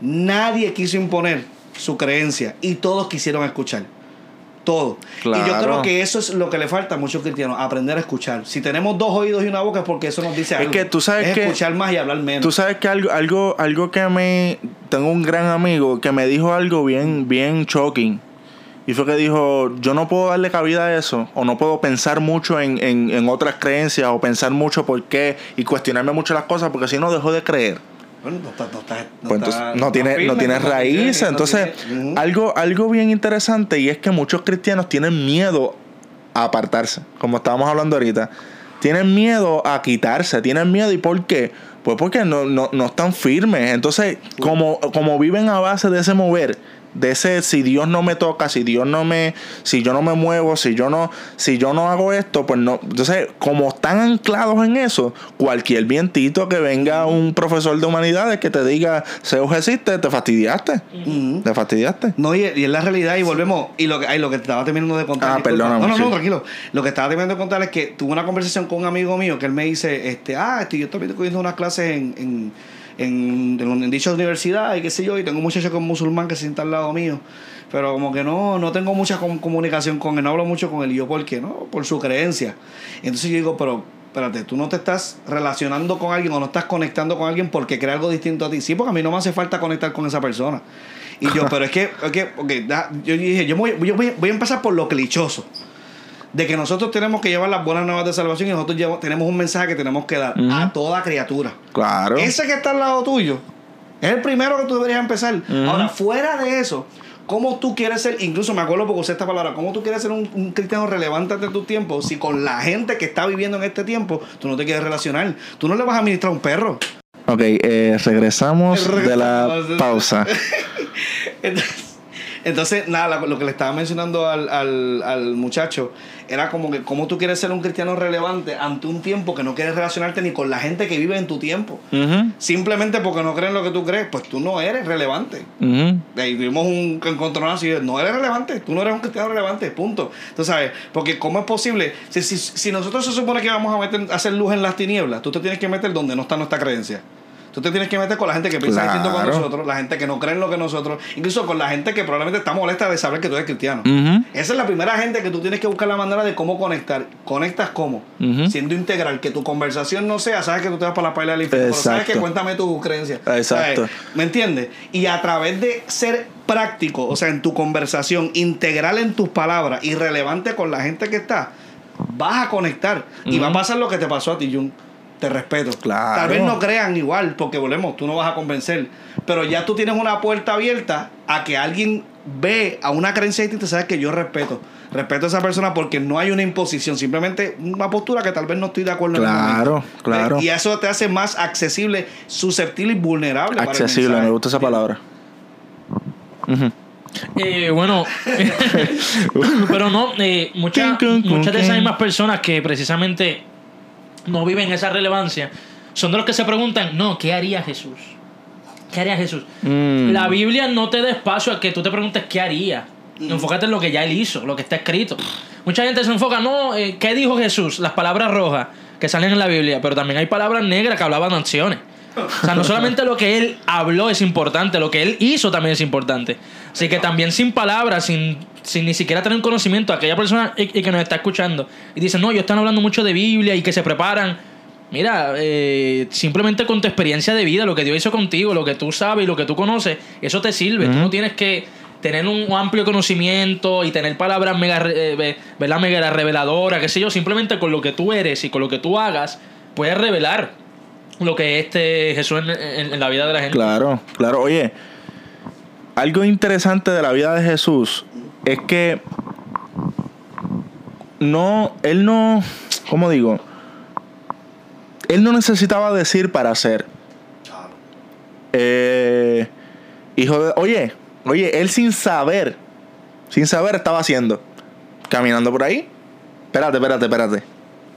Nadie quiso imponer su creencia y todos quisieron escuchar. Todo. Y yo creo que eso es lo que le falta a muchos cristianos, aprender a escuchar. Si tenemos dos oídos y una boca es porque eso nos dice Es algo. que tú sabes Es que- escuchar más y hablar menos. Tú sabes que algo, algo, algo que me. Tengo un gran amigo que me dijo algo bien, bien shocking. Y fue que dijo, yo no puedo darle cabida a eso, o no puedo pensar mucho en, en, en otras creencias, o pensar mucho por qué, y cuestionarme mucho las cosas, porque si no dejo de creer. Bueno, no está, no está, no Pues está- entonces no tiene, firme, no tiene raíces. Entonces, tiene- algo, algo bien interesante y es que muchos cristianos tienen miedo a apartarse, como estábamos hablando ahorita. Tienen miedo a quitarse, tienen miedo. ¿Y por qué? Pues porque no, no, no están firmes. Entonces, como, como viven a base de ese mover, de ese si Dios no me toca, si Dios no me, si yo no me muevo, si yo no, si yo no hago esto, pues no. Entonces, como están anclados en eso, cualquier vientito que venga un profesor de humanidades que te diga Zeus existe, te fastidiaste. Te fastidiaste. No, y, y es la realidad, y volvemos. Y lo que, ay, lo que estaba terminando de contar. Ah, perdóname, No, no, no, sí. tranquilo. Lo que estaba terminando de contar es que tuve una conversación con un amigo mío que él me dice: este, Ah, este, yo estoy cogiendo unas clases en, en, en, en, dicha universidad y qué sé yo, y tengo un muchacho que musulmán que se sienta al lado mío. Pero como que no, no tengo mucha com- comunicación con él, no hablo mucho con él. Y yo, ¿por qué? No, por su creencia. Entonces yo digo, pero espérate, tú no te estás relacionando con alguien o no estás conectando con alguien porque crea algo distinto a ti. Sí, porque a mí no me hace falta conectar con esa persona. Y yo, pero es que, es que ok, da- yo dije, yo, voy, yo voy, voy a empezar por lo clichoso. De que nosotros tenemos que llevar las buenas nuevas de salvación y nosotros llevamos- tenemos un mensaje que tenemos que dar a toda criatura. Claro. Ese que está al lado tuyo es el primero que tú deberías empezar. Ahora, fuera de eso, ¿cómo tú quieres ser? Incluso me acuerdo porque usé esta palabra, ¿cómo tú quieres ser un, un cristiano relevante ante tu tiempo si con la gente que está viviendo en este tiempo tú no te quieres relacionar? Tú no le vas a administrar a un perro. Ok, eh, regresamos de la pausa. Entonces, entonces, nada, lo, que le estaba mencionando al, al, al muchacho era como que cómo tú quieres ser un cristiano relevante ante un tiempo que no quieres relacionarte ni con la gente que vive en tu tiempo. Simplemente porque no creen lo que tú crees, pues tú no eres relevante. De ahí vimos un encontronazo y no eres relevante, tú no eres un cristiano relevante, punto. Tú sabes, porque ¿cómo es posible? Si, si, si nosotros se supone que vamos a meter, a hacer luz en las tinieblas, tú te tienes que meter donde no está nuestra creencia. Tú te tienes que meter con la gente que piensa Claro. distinto con nosotros, la gente que no cree en lo que nosotros, incluso con la gente que probablemente está molesta de saber que tú eres cristiano. Esa es la primera gente que tú tienes que buscar la manera de cómo conectar. ¿Conectas cómo? Siendo integral, que tu conversación no sea, sabes que tú te vas para la paila del infierno, pero sabes que cuéntame tu creencia. Exacto. ¿Me entiendes? Y a través de ser práctico, o sea, en tu conversación, integral en tus palabras y relevante con la gente que está, vas a conectar. Y va a pasar lo que te pasó a ti, Jun. Te respeto. Claro. Tal vez no crean igual, porque volvemos, tú no vas a convencer. Pero ya tú tienes una puerta abierta a que alguien ve a una creencia distinta, sabes que yo respeto. Respeto a esa persona porque no hay una imposición, simplemente una postura que tal vez no estoy de acuerdo en el Claro, momento. claro. Y eso te hace más accesible, susceptible y vulnerable. para el Accesible, me gusta esa palabra. Ujú. Eh, bueno, pero no, eh, muchas, muchas de esas mismas personas que precisamente no viven esa relevancia son de los que se preguntan, no, ¿qué haría Jesús? ¿Qué haría Jesús? Mm. La Biblia no te da espacio a que tú te preguntes qué haría. Enfócate en lo que ya él hizo, lo que está escrito. Mucha gente se enfoca, no, eh, ¿qué dijo Jesús? Las palabras rojas que salen en la Biblia, pero también hay palabras negras que hablaban de acciones. O sea, no solamente lo que él habló es importante, lo que él hizo también es importante. Así que también sin palabras, sin, sin ni siquiera tener un conocimiento, aquella persona y, y que nos está escuchando y dice, no, ellos están hablando mucho de Biblia y que se preparan. Mira, eh, simplemente con tu experiencia de vida, lo que Dios hizo contigo, lo que tú sabes y lo que tú conoces, eso te sirve. Tú no tienes que tener un amplio conocimiento y tener palabras mega, eh, mega reveladoras, qué sé yo. Simplemente con lo que tú eres y con lo que tú hagas, puedes revelar lo que es este Jesús en, en- en la vida de la gente. Claro, claro. Oye, algo interesante de la vida de Jesús es que no, él no, ¿cómo digo? Él no necesitaba decir para hacer. Eh, hijo de, oye, oye, él sin saber, sin saber estaba haciendo, caminando por ahí. Espérate, espérate, espérate.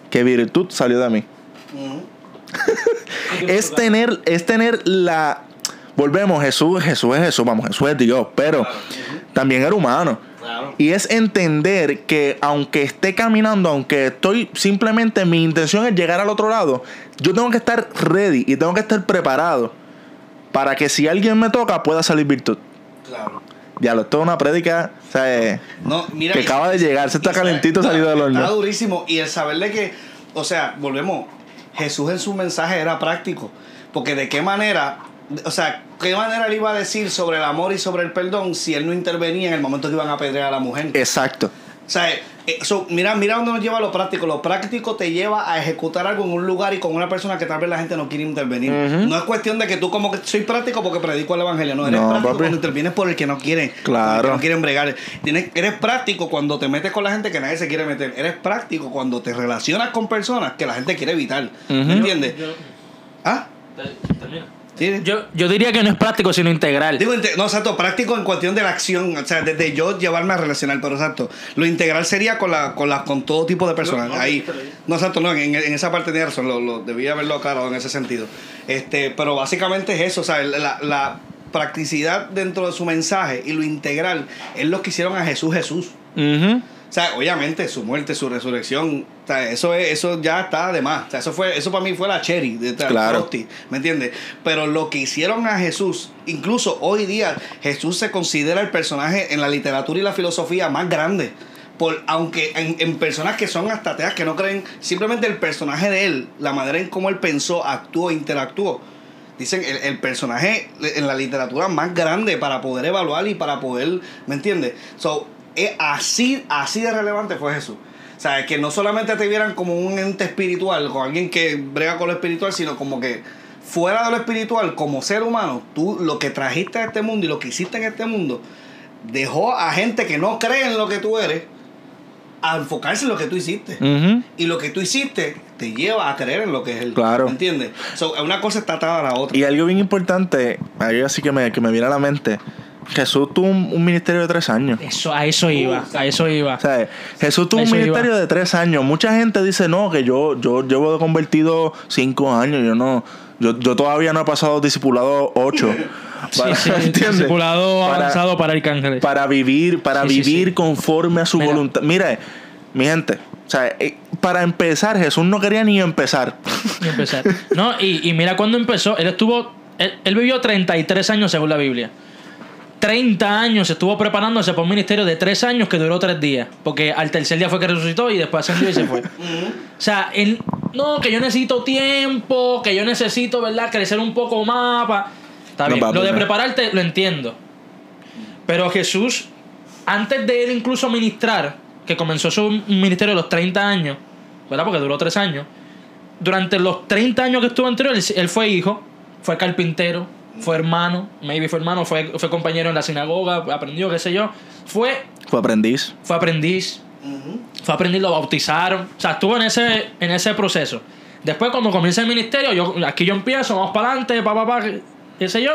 ¿Qué virtud salió de mí? es tener, es tener la. Volvemos, Jesús, Jesús es Jesús, vamos, Jesús es Dios, pero también era humano. Claro. Y es entender que aunque esté caminando, aunque estoy simplemente, mi intención es llegar al otro lado, yo tengo que estar ready y tengo que estar preparado para que si alguien me toca pueda salir virtud. Claro. Ya lo, esto es una prédica, o sea, eh, No, mira, que y- acaba de llegar, se está calentito salido del Está horno. durísimo. Y el saber de que, o sea, volvemos, Jesús en su mensaje era práctico. Porque de qué manera o sea, ¿qué manera le iba a decir sobre el amor y sobre el perdón si él no intervenía en el momento que iban a apedrear a la mujer? Exacto. O sea, eh, so, mira, mira dónde nos lleva lo práctico. Lo práctico te lleva a ejecutar algo en un lugar y con una persona que tal vez la gente no quiere intervenir. No es cuestión de que tú como que soy práctico porque predico el evangelio. No, eres No, práctico papi. cuando intervienes por el que no quiere. Claro. que no quieren bregar. Tienes, eres práctico cuando te metes con la gente que nadie se quiere meter. Eres práctico cuando te relacionas con personas que la gente quiere evitar. ¿Me entiendes? ¿Ah? Sí. Yo, yo diría que no es práctico, sino integral. Digo, no, exacto, práctico en cuestión de la acción, o sea, desde yo llevarme a relacionar, pero exacto, lo integral sería con la, con la, con todo tipo de personas. Ahí, no, exacto, no, en, en esa parte razón, lo, lo debía haberlo aclarado en ese sentido. Este, pero básicamente es eso, o sea, la, la practicidad dentro de su mensaje y lo integral es lo que hicieron a Jesús Jesús. O sea, obviamente su muerte, su resurrección, o sea, eso es, eso ya está de más. O sea, eso fue, eso para mí fue la cherry de Claro. Frosty, ¿me entiendes? Pero lo que hicieron a Jesús, incluso hoy día, Jesús se considera el personaje en la literatura y la filosofía más grande. Por, aunque en, en personas que son hasta ateas, que no creen, simplemente el personaje de él, la manera en cómo él pensó, actuó, interactuó. Dicen el, el personaje en la literatura más grande para poder evaluar y para poder, ¿me entiendes? So, es así, así de relevante fue Jesús. O sea, que no solamente te vieran como un ente espiritual, con alguien que brega con lo espiritual, sino como que fuera de lo espiritual, como ser humano, tú lo que trajiste a este mundo y lo que hiciste en este mundo, dejó a gente que no cree en lo que tú eres a enfocarse en lo que tú hiciste. Y lo que tú hiciste te lleva a creer en lo que es él. Claro. ¿Me entiendes? So, una cosa está atada a la otra. Y algo bien importante, algo así que me, que me viene a la mente. Jesús tuvo un, un ministerio de tres años. Eso, a eso iba, a eso iba. O sea, Jesús tuvo un iba. ministerio de tres años. Mucha gente dice, no, que yo, yo llevo convertido cinco años. Yo no, yo, yo todavía no he pasado discipulado ocho. Sí, Para- sí, ¿entiendes? discipulado Para- avanzado para arcángeles. para vivir, para Sí, sí, vivir sí. conforme a su Mira. voluntad. Mire, mi gente, o sea, eh, para empezar, Jesús no quería ni empezar. Y empezar. No, y, y mira cuando empezó, él estuvo, él, él vivió 33 años según la Biblia. 30 años estuvo preparándose para un ministerio de 3 años que duró 3 días. Porque al tercer día fue que resucitó y después ascendió y se fue. o sea, él, no, que yo necesito tiempo, que yo necesito, ¿verdad? Crecer un poco más. pa- Está No, bien. papi, Lo de no. prepararte lo entiendo. Pero Jesús, antes de él incluso ministrar, que comenzó su ministerio a los 30 años, ¿verdad? Porque duró 3 años. Durante los 30 años que estuvo anterior, él, él fue hijo, fue carpintero, fue hermano, maybe fue hermano, fue, fue compañero en la sinagoga, aprendió, qué sé yo. Fue, Fue aprendiz. fue aprendiz, fue aprendiz, lo bautizaron. O sea, estuvo en ese, en ese proceso. Después, cuando comienza el ministerio, yo, aquí yo empiezo, vamos para adelante, pa, pa, pa, qué sé yo.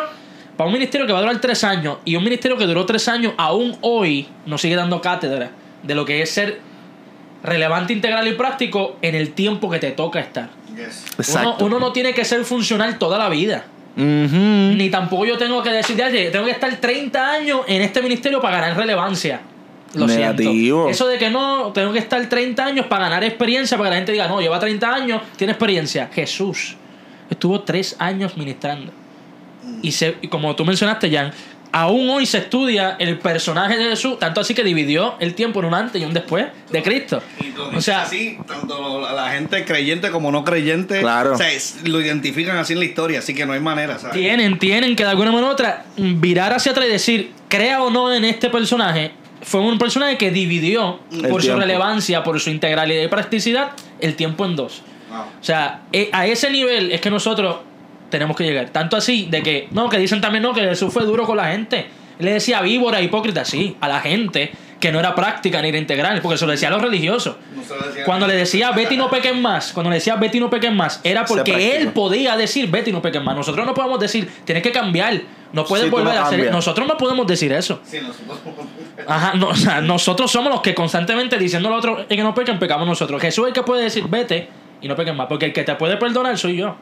Para un ministerio que va a durar tres años y un ministerio que duró tres años, aún hoy nos sigue dando cátedra de lo que es ser relevante, integral y práctico en el tiempo que te toca estar. Uno, Exacto. uno no tiene que ser funcional toda la vida. Ni tampoco yo tengo que decir, "Oye, tengo que estar 30 años en este ministerio para ganar relevancia. Lo Negativo. siento. Eso de que no, tengo que estar 30 años para ganar experiencia, para que la gente diga, no, lleva 30 años, tiene experiencia. Jesús estuvo 3 años ministrando. Y, se, y como tú mencionaste, Jan, aún hoy se estudia el personaje de Jesús, tanto así que dividió el tiempo en un antes y un después de Cristo. O sea, así, tanto la, gente creyente como no creyente, Claro. o sea, es- lo identifican así en la historia, así que no hay manera, ¿sabes? Tienen, tienen que de alguna manera u otra virar hacia atrás y decir, crea o no en este personaje, fue un personaje que dividió El por su relevancia, por su integralidad y practicidad, el tiempo en dos. Wow. O sea, eh, a ese nivel es que nosotros tenemos que llegar. Tanto así de que, no, que dicen también, no, que Jesús fue duro con la gente. Él le decía víbora, hipócrita, sí, a la gente que no era práctica ni era integral, porque se lo decía a los religiosos. No Cuando le decía vete y no peques más, cuando le decía vete y no peques más, era porque él podía decir vete y no peques más. Nosotros no podemos decir, tienes que cambiar, no puedes Sí, volver no a hacer. Nosotros no podemos decir eso. Sí, nosotros- Ajá, no, o sea, nosotros somos los que constantemente diciendo a los otros que no pequen, pecamos nosotros. Jesús es el que puede decir vete y no peques más, porque el que te puede perdonar soy yo.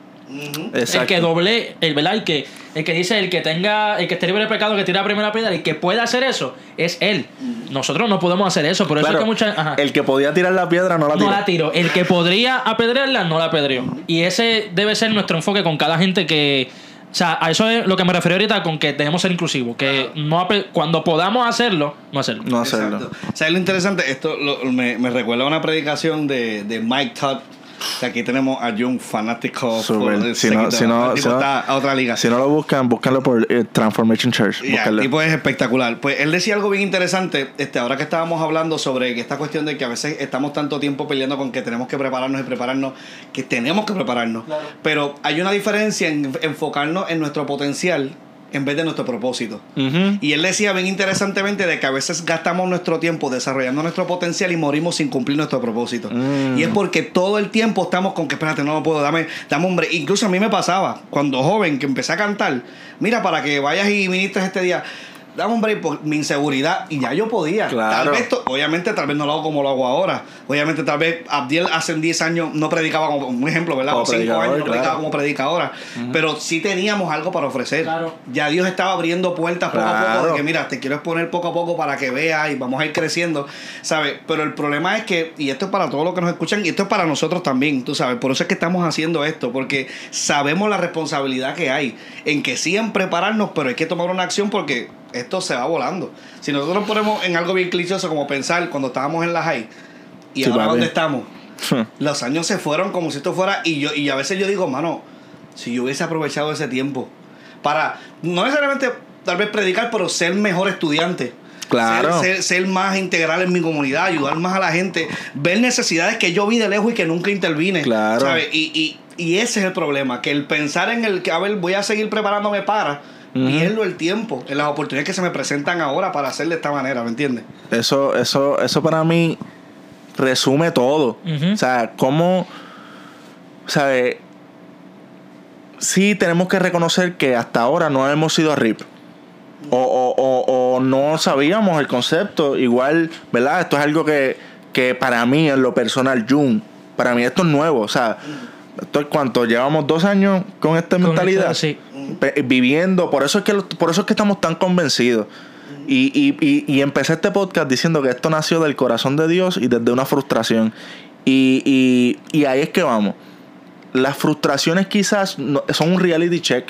Exacto. El que doble, el, ¿verdad? El que, el que dice, el que tenga, el que esté libre de pecado, que tire la primera piedra, el que pueda hacer eso, es él. Nosotros no podemos hacer eso, por eso Claro, es que mucha, ajá, el que podía tirar la piedra no la tiró. no la tiró. El que podría apedrearla, no la apedreó. Y ese debe ser nuestro enfoque con cada gente que. O sea, a eso es lo que me refiero ahorita con que tenemos que ser inclusivos. Que no cuando podamos hacerlo, no hacerlo. No hacerlo. Exacto. ¿Sabes lo interesante? Esto lo- me, me recuerda a una predicación de, de Mike Todd Aquí tenemos a Jun fanático. Súper. por- Si no- si no- si no- está a otra liga. Si no lo buscan, búscanlo por eh, Transformation Church. Búscanlo. el tipo es espectacular. Pues él decía algo bien interesante, este, ahora que estábamos hablando sobre esta cuestión de que a veces estamos tanto tiempo peleando con que tenemos que prepararnos y prepararnos, que tenemos que prepararnos. Pero hay una diferencia en enfocarnos en nuestro potencial en vez de nuestro propósito. Y él decía bien interesantemente de que a veces gastamos nuestro tiempo desarrollando nuestro potencial y morimos sin cumplir nuestro propósito. Mm. Y es porque todo el tiempo estamos con que, espérate, no lo puedo, dame, dame hombre. Incluso a mí me pasaba, cuando joven, que empecé a cantar, mira, para que vayas y ministres este día, dame hombre por mi inseguridad. Y ya yo podía. Claro. Tal vez, to- obviamente, tal vez no lo hago como lo hago ahora. Obviamente, tal vez Abdiel hace 10 años no predicaba como un ejemplo, ¿verdad? Como O 5 predicador, años no predicaba como predica ahora. Pero sí teníamos algo para ofrecer. Claro. Ya Dios estaba abriendo puertas poco a poco de que mira, te quiero exponer poco a poco para que veas y vamos a ir creciendo, ¿sabes? Pero el problema es que, y esto es para todos los que nos escuchan, y esto es para nosotros también, tú sabes, por eso es que estamos haciendo esto, porque sabemos la responsabilidad que hay en que sí en prepararnos, pero hay que tomar una acción porque esto se va volando. Si nosotros nos ponemos en algo bien clichoso como pensar cuando estábamos en la high y Sí, ahora dónde estamos, los años se fueron como si esto fuera y yo y a veces yo digo mano si yo hubiese aprovechado ese tiempo para no necesariamente tal vez predicar pero ser mejor estudiante Claro. ser, ser- ser más integral en mi comunidad ayudar más a la gente ver necesidades que yo vi de lejos y que nunca intervine Claro. ¿sabes? Y, y, y ese es el problema que el pensar en el que a ver voy a seguir preparándome para pierdo el tiempo en las oportunidades que se me presentan ahora para hacer de esta manera ¿me entiendes? Eso, eso, eso para mí resume todo. O sea, cómo, ¿sabe? Sí tenemos que reconocer que hasta ahora no hemos sido RIP. O, o, o, o no sabíamos el concepto. Igual, ¿verdad? Esto es algo que, que para mí, en lo personal, Jun, para mí esto es nuevo. O sea, cuánto, llevamos dos años con esta Con mentalidad. sí. Viviendo, por eso es que por eso es que estamos tan convencidos. Y, y, y, y empecé este podcast diciendo que esto nació del corazón de Dios y desde una frustración. Y, y, y ahí es que vamos. Las frustraciones quizás no- son un reality check.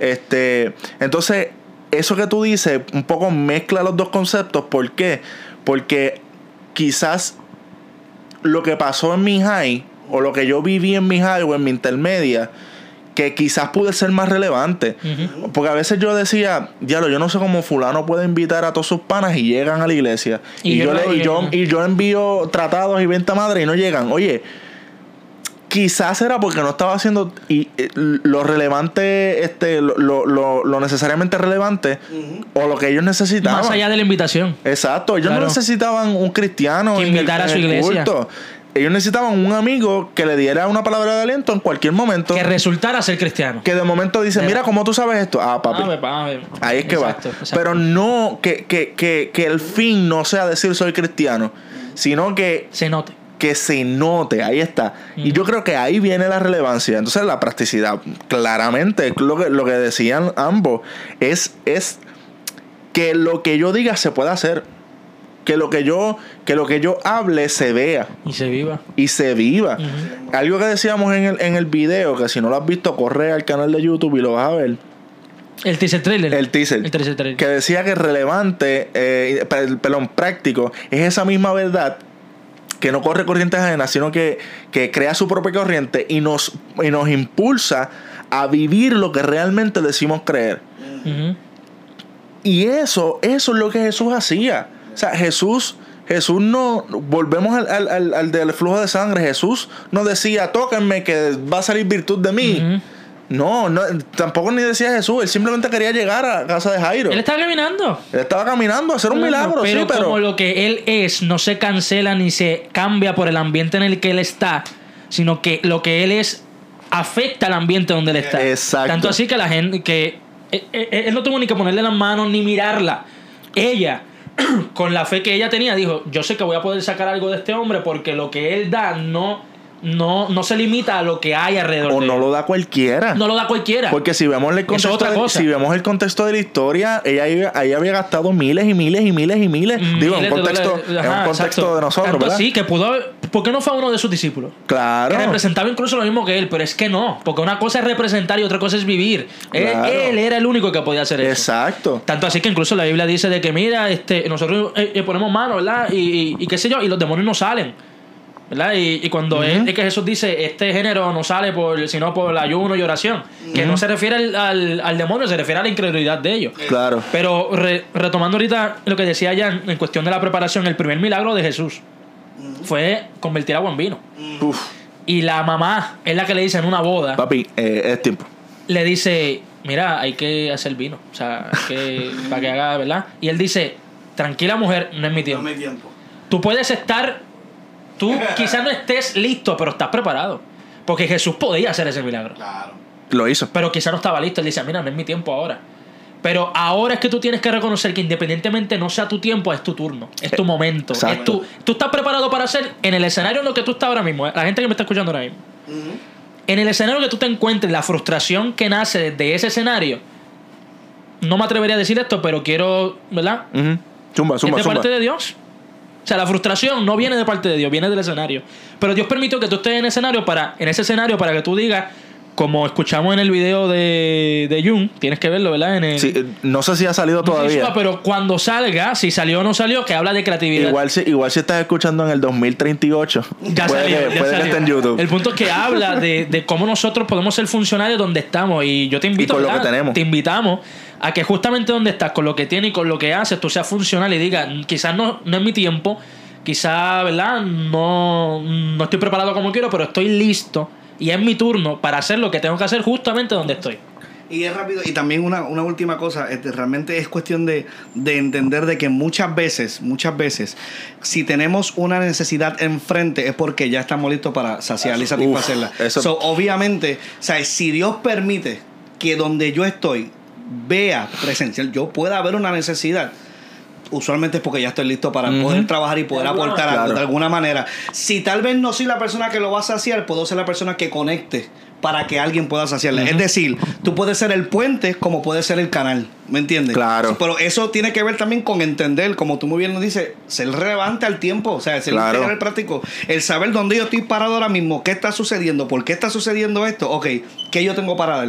Este, entonces, eso que tú dices, un poco mezcla los dos conceptos. ¿Por qué? Porque quizás lo que pasó en mi high, o lo que yo viví en mi high o en mi intermedia, que quizás pude ser más relevante. Porque a veces yo decía, diablo, yo no sé cómo fulano puede invitar a todos sus panas y llegan a la iglesia. Y Y, yo le- y, yo, y yo envío tratados y venta madre y no llegan. Oye, quizás era porque no estaba haciendo y, eh, lo relevante, este, lo, lo, lo- lo necesariamente relevante o lo que ellos necesitaban. Más allá de la invitación. Exacto, ellos Claro. no necesitaban un cristiano Que invitara a su iglesia. culto. Ellos necesitaban un amigo que le diera una palabra de aliento en cualquier momento. Que resultara ser cristiano. Que de momento dice, Mira. ¿cómo tú sabes esto? Ah, papi. Ah, ah, Ahí es que Exacto, va. exacto. Pero no que, que, que, que el fin no sea decir soy cristiano, sino que, Se note. que se note. Ahí está. Y yo creo que ahí viene la relevancia. Entonces, la practicidad, claramente, lo que, lo que decían ambos, es, es que lo que yo diga se pueda hacer. Que lo que yo, que lo que yo hable se vea Y se viva. y se viva. Algo que decíamos en el, en el video, que si no lo has visto, corre al canal de YouTube y lo vas a ver. El teaser trailer. El teaser. El teaser trailer. Que decía que relevante, eh, pe- perdón, práctico, es esa misma verdad que no corre corrientes ajenas, sino que, que crea su propia corriente y nos, y nos impulsa a vivir lo que realmente decimos creer. Y eso, eso es lo que Jesús hacía. O sea, Jesús, Jesús no, volvemos al, al, al- al del flujo de sangre, Jesús no decía, tóquenme que va a salir virtud de mí. No, no, tampoco ni decía Jesús, él simplemente quería llegar a casa de Jairo. Él estaba caminando. Él estaba caminando a hacer un milagro, pero sí, pero. como lo que él es no se cancela ni se cambia por el ambiente en el que él está, sino que lo que él es afecta al ambiente donde él está. Exacto. Tanto así que la gente que eh, eh, él no tuvo ni que ponerle las manos ni mirarla. Ella con la fe que ella tenía dijo, yo sé que voy a poder sacar algo de este hombre porque lo que él da no no no se limita a lo que hay alrededor o de no él. lo da cualquiera. No lo da cualquiera. Porque si vemos el contexto, otra de- si vemos el contexto de la historia, ella, ella había gastado miles y miles y miles y miles. Digo, en de contexto, dólares. en un contexto exacto. de nosotros, Tanto ¿verdad? así que pudo haber- ¿Por qué no fue uno de sus discípulos? Claro. Que representaba incluso lo mismo que él, pero es que no, porque una cosa es representar y otra cosa es vivir. Él, era el único que podía hacer eso. Exacto. Tanto así que incluso la Biblia dice de que mira, este, nosotros eh, eh, ponemos mano, ¿verdad? Y, y- y qué sé yo, y los demonios no salen. ¿Verdad? Y, y cuando es, es que Jesús dice, este género no sale por, sino por el ayuno y oración, que no se refiere al, al- al demonio, se refiere a la incredulidad de ellos. Claro. Pero re- retomando ahorita lo que decía Jan en cuestión de la preparación, el primer milagro de Jesús fue convertir agua en vino. Uf, Y la mamá es la que le dice en una boda, papi, eh, es tiempo. le dice, mira, hay que hacer vino, o sea, hay que, para que haga, ¿verdad? Y él dice, tranquila mujer, no es mi tiempo. tiempo. Tú puedes estar, tú quizás no estés listo, pero estás preparado. Porque Jesús podía hacer ese milagro. Claro. Lo hizo. Pero quizás no estaba listo. Él dice, mira, no es mi tiempo ahora. Pero ahora es que tú tienes que reconocer que independientemente no sea tu tiempo, es tu turno, es tu momento. Es Exacto. tu, tú estás preparado para hacer en el escenario en lo que tú estás ahora mismo. eh, La gente que me está escuchando ahora mismo. En el escenario que tú te encuentres, la frustración que nace de ese escenario, no me atrevería a decir esto, pero quiero, ¿verdad? Ujú. Zumba, es zumba, de zumba. parte de Dios. O sea, la frustración no viene de parte de Dios, viene del escenario. Pero Dios permitió que tú estés en escenario para, en ese escenario para que tú digas, como escuchamos en el video de, de Jung, tienes que verlo, ¿verdad? En el, Sí, eh, no sé si ha salido No todavía. pero cuando salga, si salió o no salió, que habla de creatividad. Igual si, igual si estás escuchando en el 2038, Ya puede, salió, que, ya puede que salió. esté en YouTube. El punto es que habla de, de cómo nosotros podemos ser funcionarios donde estamos. Y yo te invito, Y con lo que tenemos. te invitamos a que justamente donde estás, con lo que tienes y con lo que haces, tú seas funcional y digas, quizás no, no es mi tiempo, quizás, ¿verdad? No, no estoy preparado como quiero, pero estoy listo. Y es mi turno para hacer lo que tengo que hacer justamente donde estoy. Y es rápido. Y también una, una última cosa, este, realmente es cuestión de, de entender de que muchas veces, muchas veces, si tenemos una necesidad enfrente es porque ya estamos listos para saciarla y satisfacerla. eso- So, obviamente, o sea, si Dios permite que donde yo estoy vea presencial, yo pueda ver una necesidad. Usualmente es porque ya estoy listo para poder trabajar y poder alguna aportar algo de alguna manera. Si tal vez no soy la persona que lo va a saciar, puedo ser la persona que conecte para que alguien pueda saciarla. Es decir, tú puedes ser el puente como puedes ser el canal. ¿Me entiendes? Claro. Pero eso tiene que ver también con entender, como tú muy bien nos dices, ser relevante al tiempo. O sea, ser Claro. integral práctico. El saber dónde yo estoy parado ahora mismo, qué está sucediendo, por qué está sucediendo esto. Ok, ¿qué yo tengo para dar?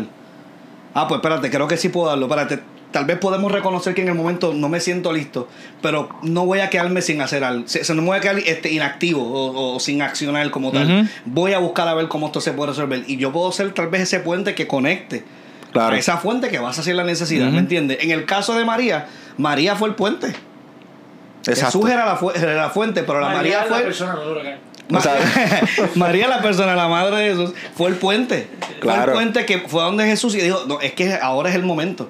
Ah, pues espérate, creo que sí puedo darlo. Espérate, tal vez podemos reconocer que en el momento no me siento listo, pero no voy a quedarme sin hacer algo. Se, se- no me voy a quedar este, inactivo o, o sin accionar como tal. Voy a buscar a ver cómo esto se puede resolver. Y yo puedo ser tal vez ese puente que conecte Claro. a esa fuente que vas a hacer la necesidad. ¿Me entiendes? En el caso de María, María fue el puente. Exacto. Jesús era la, fu- era la fuente, pero la María, fue. Ma- O sea- María, la persona, la madre de Jesús, fue el puente. Fue el puente que fue donde Jesús y dijo, no, es que ahora es el momento.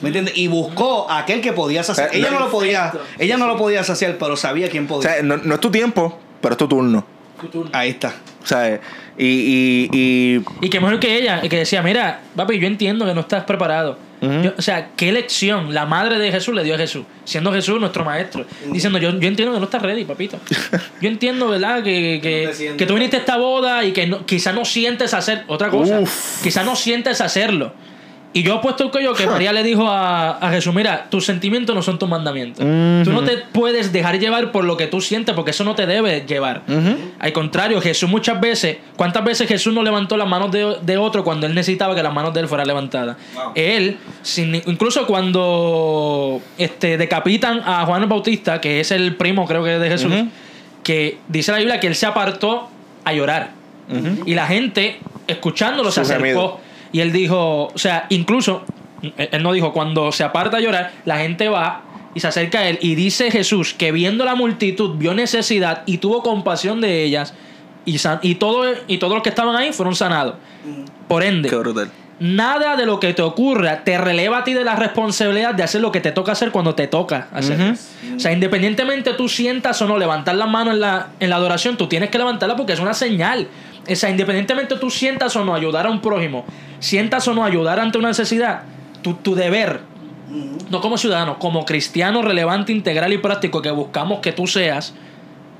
¿Me entiendes? Y buscó a aquel que podía saciar. Eh, Ella no lo podía, ella no lo podía saciar, pero sabía quién O podía. sea, no, no es tu tiempo, pero es tu turno. Ahí está. O sea, y, y, y Y que mejor que ella, y que decía, mira, papi, yo entiendo que no estás preparado. Yo- o sea, qué lección la madre de Jesús le dio a Jesús, siendo Jesús nuestro maestro, diciendo, yo, yo entiendo que no estás ready, papito. Yo entiendo, ¿verdad? Que, que, No que tú viniste a esta boda y que no, quizás no sientes hacer otra cosa. Uf. Quizás no sientes hacerlo. Y yo he puesto el cuello que María le dijo a, a Jesús, mira, tus sentimientos no son tus mandamientos. Tú no te puedes dejar llevar por lo que tú sientes, porque eso no te debe llevar. Al contrario, Jesús muchas veces, ¿cuántas veces Jesús no levantó las manos de, de otro cuando él necesitaba que las manos de él fueran levantadas? Wow. Él, sin- incluso cuando este, decapitan a Juan el Bautista, que es el primo creo que de Jesús, que dice la Biblia que él se apartó a llorar. Y la gente, escuchándolo, se acercó. gemido. Y él dijo, o sea, incluso, él él no dijo, cuando se aparta a llorar, la gente va y se acerca a él. Y dice Jesús que viendo la multitud, vio necesidad y tuvo compasión de ellas. Y, san- y, todo, y todos los que estaban ahí fueron sanados. Por ende, qué brutal. nada de lo que te ocurra te releva a ti de la responsabilidad de hacer lo que te toca hacer cuando te toca hacer. O sea, independientemente tú sientas o no levantar las manos en la, en la adoración, tú tienes que levantarla porque es una señal. O sea, independientemente tú sientas o no ayudar a un prójimo, sientas o no ayudar ante una necesidad, tu, tu deber, no como ciudadano, como cristiano relevante, integral y práctico que buscamos que tú seas,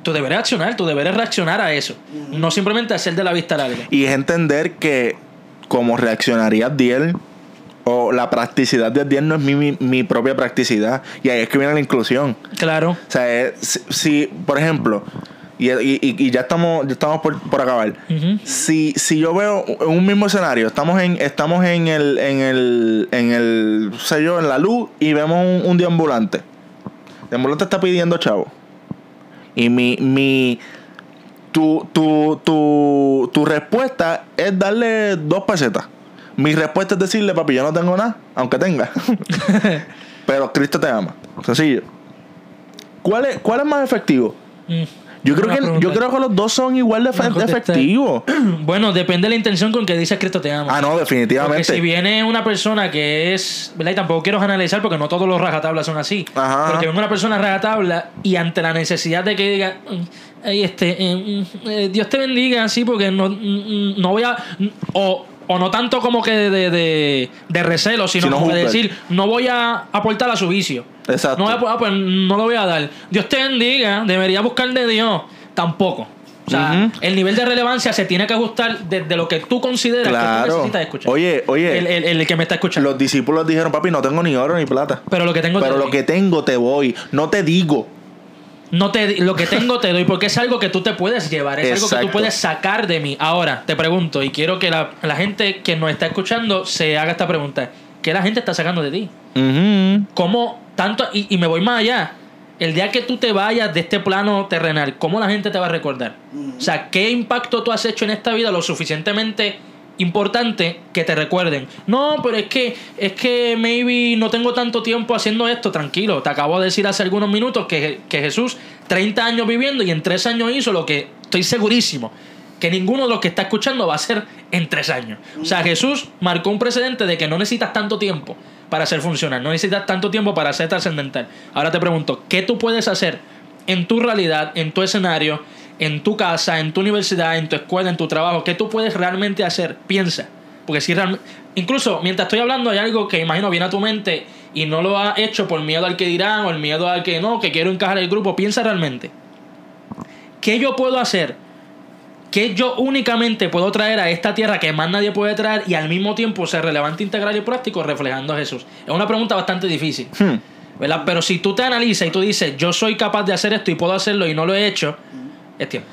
tú deberes accionar, tú deberes reaccionar a eso. No simplemente hacer de la vista larga. Y es entender que como reaccionaría Diel o la practicidad de Diel no es mi, mi, mi propia practicidad. Y ahí es que viene la inclusión. Claro. O sea, es- si, si, por ejemplo, y, y- y ya estamos, ya estamos por, por acabar. Si, si yo veo un mismo escenario, estamos en, estamos en el, en el, en el, sé yo, en la luz y vemos un, un deambulante. El deambulante está pidiendo chavo. Y mi, mi, tu, tu, tu, tu respuesta es darle dos pesetas. Mi respuesta es decirle, papi, yo no tengo nada, aunque tenga. Pero Cristo te ama. Sencillo. ¿Cuál es, cuál es más efectivo? Mm. Yo creo, que, yo creo que los dos son igual de efectivos. Bueno, depende de la intención con que dices Cristo te ama. Ah, no, Porque definitivamente. si viene una persona que es, ¿verdad? Y tampoco quiero analizar porque no todos los rajatablas son así. Ajá. Porque viene una persona rajatabla y ante la necesidad de que diga, "Mm, ay, este, eh, mm, eh, Dios te bendiga, así, porque no, mm, no voy a. O, o no tanto como que de, de, de recelo, sino Sino como de decir, no voy a aportar a su vicio. Exacto. No, voy a- ah, pues no lo voy a dar. Dios te bendiga, debería buscar de Dios. Tampoco. O sea, el nivel de relevancia se tiene que ajustar desde lo que tú consideras que tú Claro. necesitas escuchar. Oye, oye. El, el- el que me está escuchando. Los discípulos dijeron, papi, no tengo ni oro ni plata. pero lo que tengo Pero te lo doy. que tengo te voy. No te digo. No te, lo que tengo te doy porque es algo que tú te puedes llevar, es algo que tú puedes sacar de mí. Ahora, te pregunto, y quiero que la, la gente que nos está escuchando se haga esta pregunta. ¿Qué la gente está sacando de ti? ¿Cómo tanto? Y, y me voy más allá. El día que tú te vayas de este plano terrenal, ¿cómo la gente te va a recordar? O sea, ¿qué impacto tú has hecho en esta vida lo suficientemente importante que te recuerden? No, pero es que, es que maybe no tengo tanto tiempo haciendo esto. Tranquilo, te acabo de decir hace algunos minutos que, que Jesús, 30 años viviendo y en 3 años hizo lo que estoy segurísimo que ninguno de los que está escuchando va a hacer en 3 años. O sea, Jesús marcó un precedente de que no necesitas tanto tiempo para ser funcional, no necesitas tanto tiempo para ser trascendental. Ahora te pregunto, ¿qué tú puedes hacer en tu realidad, en tu escenario, en tu casa, en tu universidad, en tu escuela, en tu trabajo? ¿Qué tú puedes realmente hacer? Piensa. Porque si realmente... Incluso mientras estoy hablando hay algo que imagino viene a tu mente y no lo has hecho por miedo al que dirán o el miedo al que no, que quiero encajar en el grupo. Piensa realmente. ¿Qué yo puedo hacer? ¿Qué yo únicamente puedo traer a esta tierra que más nadie puede traer y al mismo tiempo ser relevante, integral y práctico reflejando a Jesús? Es una pregunta bastante difícil. Hmm. ¿verdad? Pero si tú te analizas y tú dices, yo soy capaz de hacer esto y puedo hacerlo y no lo he hecho, es tiempo.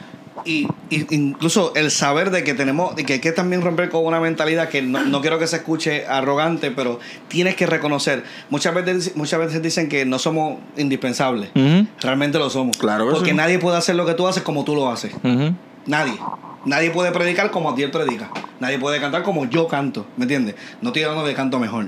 Y, y incluso el saber de que tenemos, de que hay que también romper con una mentalidad que no, no quiero que se escuche arrogante, pero tienes que reconocer. Muchas veces, muchas veces dicen que no somos indispensables. Realmente lo somos. Claro que Porque sí. nadie puede hacer lo que tú haces como tú lo haces. Nadie. Nadie puede predicar como Dios predica. Nadie puede cantar como yo canto. ¿Me entiendes? No estoy hablando de canto mejor.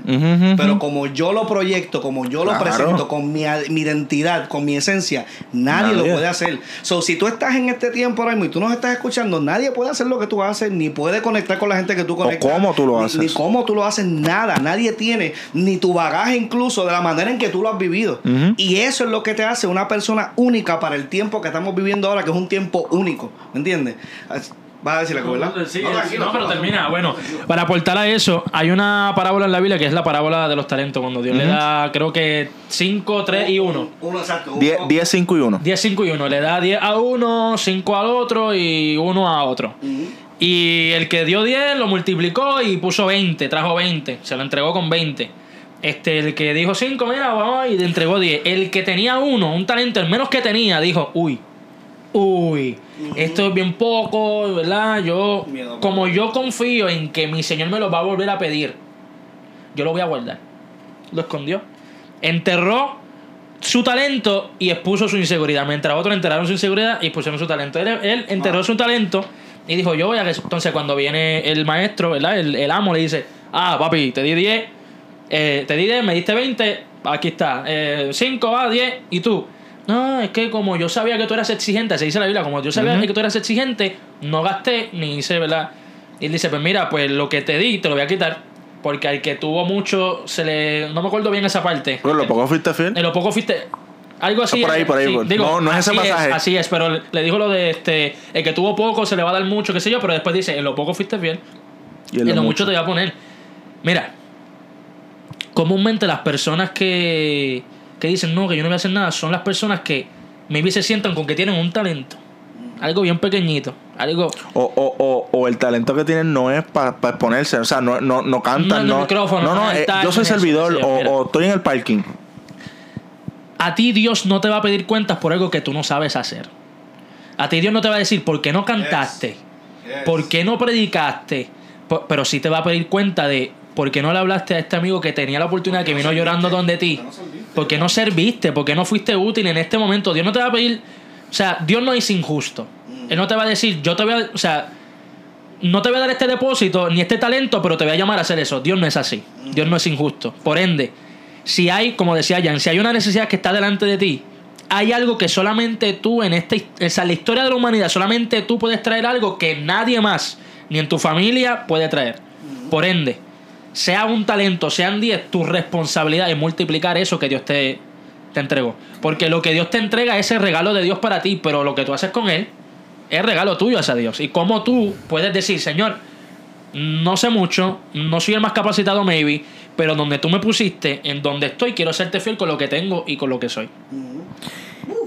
Pero como yo lo proyecto, como yo lo presento, con mi, mi identidad, con mi esencia, nadie, Nadie. lo puede hacer. So, si tú estás en este tiempo ahora mismo y tú nos estás escuchando, nadie puede hacer lo que tú haces, ni puede conectar con la gente que tú conectas. cómo tú lo haces. Ni, cómo tú lo haces, nada. Nadie tiene ni tu bagaje incluso de la manera en que tú lo has vivido. Y eso es lo que te hace una persona única para el tiempo que estamos viviendo ahora, que es un tiempo único. ¿Me entiendes? Vas a decir algo, ¿verdad? Sí, No, no, pero termina. Bueno, para aportar a eso, hay una parábola en la Biblia que es la parábola de los talentos, cuando Dios le da, creo que 5, 3 y 1. Uno exacto. 10, uno- 10, 5 y 1. 10, 5 y 1. Le da 10 a uno, 5 al otro y 1 a otro. Y el que dio 10 lo multiplicó y puso 20, trajo 20, se lo entregó con 20. Este, el que dijo 5, mira, vamos, y le entregó 10. El que tenía uno, un talento, el menos que tenía, dijo, uy, uy, esto es bien poco, ¿verdad? Yo, Miedo. como yo confío en que mi Señor me lo va a volver a pedir, yo lo voy a guardar. Lo escondió. Enterró su talento y expuso su inseguridad. Mientras otros enteraron su inseguridad y expusieron su talento. Él, él enterró su talento y dijo, yo voy a... Entonces cuando viene el maestro, ¿verdad? El, el amo le dice, ah, papi, te di 10, eh, te di 10, me diste 20, aquí está, 5, va, 10, y tú. No, es que como yo sabía que tú eras exigente, se dice la Biblia, como yo sabía que tú eras exigente, no gasté ni hice, ¿verdad? Y él dice, pues mira, pues lo que te di te lo voy a quitar, porque al que tuvo mucho, se le... No me acuerdo bien esa parte. Pero lo poco fuiste fiel. En lo poco fuiste. Algo así. Por ahí, es, por ahí, sí, por- digo, no, no es ese así pasaje. así es, pero le- le dijo lo de este. El que tuvo poco se le va a dar mucho, qué sé yo, pero después dice: En lo poco fuiste fiel, Y en lo mucho te voy a poner. Mira, comúnmente las personas que, que dicen no, que yo no voy a hacer nada, son las personas que maybe se sientan con que tienen un talento. Algo bien pequeñito. Algo. O, o, o, o el talento que tienen no es para exponerse, o sea, no, no, no cantan, No no. micrófono, no, no no, eh, yo soy eso, servidor o, o estoy en el parking. A ti Dios no te va a pedir cuentas por algo que tú no sabes hacer. A ti Dios no te va a decir por qué no cantaste. Yes. ¿Por qué no predicaste? Pero sí te va a pedir cuenta de por qué no le hablaste a este amigo que tenía la oportunidad, que vino llorando donde ti. ¿Por qué no serviste? ¿Por qué no fuiste útil en este momento? Dios no te va a pedir... O sea, Dios no es injusto. Él no te va a decir, yo te voy a. O sea, no te voy a dar este depósito ni este talento, pero te voy a llamar a hacer eso. Dios no es así. Dios no es injusto. Por ende, si hay, como decía Jan, si hay una necesidad que está delante de ti, hay algo que solamente tú en esta en la historia de la humanidad, solamente tú puedes traer algo que nadie más, ni en tu familia, puede traer. Por ende, sea un talento, sean 10, tu responsabilidad es multiplicar eso que Dios te, te entregó. Porque lo que Dios te entrega es el regalo de Dios para ti, pero lo que tú haces con Él es regalo tuyo hacia Dios. Y como tú puedes decir, Señor, no sé mucho, no soy el más capacitado, maybe, pero donde tú me pusiste, en donde estoy, quiero serte fiel con lo que tengo y con lo que soy.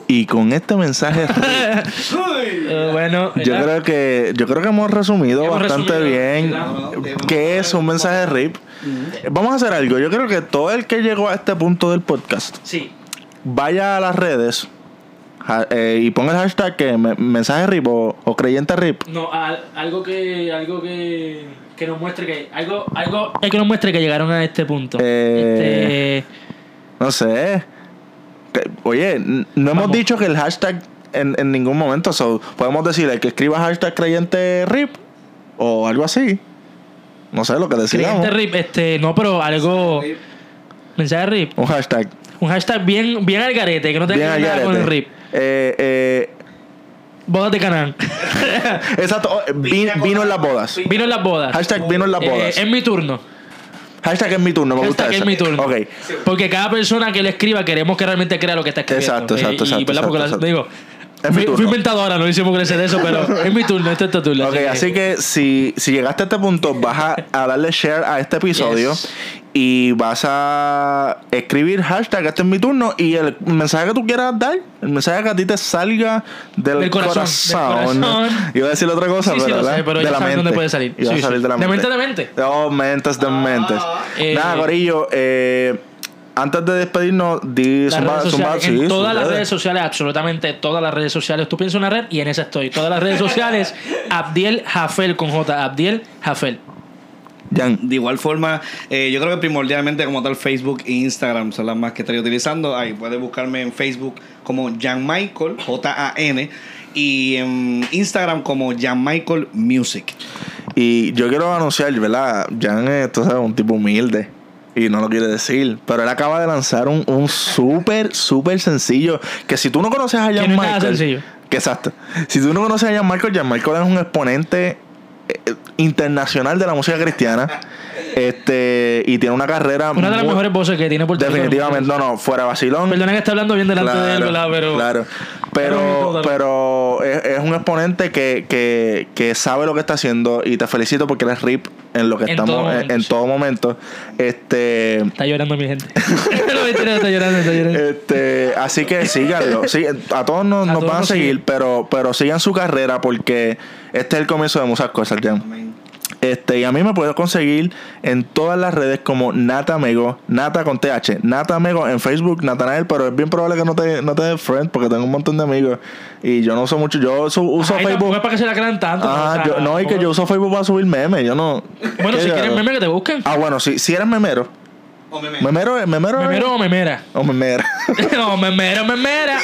Y con este mensaje, Eh, bueno, yo ¿verdad? creo que yo creo que hemos resumido Hemos bastante resumido, bien qué es un mensaje RIP. Vamos a hacer algo. Yo creo que todo el que llegó a este punto del podcast Sí. vaya a las redes ja- eh, y ponga el hashtag que me- mensaje RIP o, o creyente RIP. No, al- algo que algo que, que nos muestre que algo algo que nos muestre que llegaron a este punto. Eh, Este, No sé. Oye, no hemos Vamos. dicho que el hashtag en, en ningún momento. So, podemos decir el que escriba hashtag creyente RIP o algo así. No sé lo que decidamos. creyente rip, este, no, pero algo mensaje rip, Un hashtag. un hashtag bien bien al garete que no tenga nada con el rip. Eh, eh, Bodas de Canán. exacto. oh, vi- vino en las bodas. Vino en las bodas. Hashtag vino en las Eh, bodas. es mi turno. Hashtag es mi turno. Me gusta Hashtag es eso. mi turno. Ok. Porque cada persona que le escriba queremos que realmente crea lo que está escribiendo. Exacto, Eh, exacto, y, exacto, ¿verdad? Porque exacto, digo, Es mi fui, turno. fui inventado ahora, no hicimos crecer eso, pero es mi turno, este es tu turno. Ok, así que si, si llegaste a este punto, vas a, a darle share a este episodio Yes. y vas a escribir hashtag este es mi turno y el mensaje que tú quieras dar, el mensaje que a ti te salga del, Del corazón, del corazón. Iba a decir otra cosa, Sí, sí, pero, lo ¿verdad? sé, pero de ya la sabes mente. dónde puede salir. Iba Sí, a salir sí. de la De mente. mente, de mente. Oh, mentes de mentes. Eh, Nada, Corillo, eh, antes de despedirnos, di zumba, redes zumba, sí, en todas las redes sociales, absolutamente todas las redes sociales. Tú piensas una red y en esa estoy. Todas las redes sociales, Abdiel Jafel con J. Abdiel Jafel. Jan, De igual forma, eh, yo creo que primordialmente como tal Facebook e Instagram son las más que estoy utilizando. Ahí puedes buscarme en Facebook como Jan Michael, J-A-N, y en Instagram como Jan Michael Music. Y yo quiero anunciar, ¿verdad? Jan es tú sabes, un tipo humilde. Y no lo quiere decir. Pero él acaba de lanzar un, un súper, súper sencillo. Que si tú no conoces a Jan no Michael. sencillo. Que exacto. Si tú no conoces a Jan Michael, Jan Michael es un exponente eh, internacional de la música cristiana. Este Y tiene una carrera. Una de las muy- mejores voces que tiene Rico. Definitivamente, no, no, fuera vacilón. Perdona que esté hablando bien delante de él, ¿verdad? Pero. claro. Pero, Pero- es, es un exponente que, que, que sabe lo que está haciendo y te felicito porque eres RIP en lo que En estamos todo en, momento, en sí. todo momento. Este, Está llorando mi gente. no, mentira, está llorando, está llorando. este, así que síganlo. Sí, a todos nos, A nos todos van a seguir, pero, pero sigan su carrera porque este es el comienzo de muchas cosas, Jan. Este, y a mí me puedes conseguir en todas las redes como Natamego, Nata con TH, Natamego en Facebook, Natanael, pero es bien probable que no te, no te dé friend porque tengo un montón de amigos y yo no uso mucho, yo uso, uso Ay, Facebook. es para que se la crean tanto. Ajá, o sea, yo, no, y que yo uso Facebook para subir memes, yo no. Bueno, ¿qué si yo quieren hago? meme que te busquen. Ah, bueno, si, si eres memero. Memero, memero. ¿Memero o memera? O memera. no, memera, memera.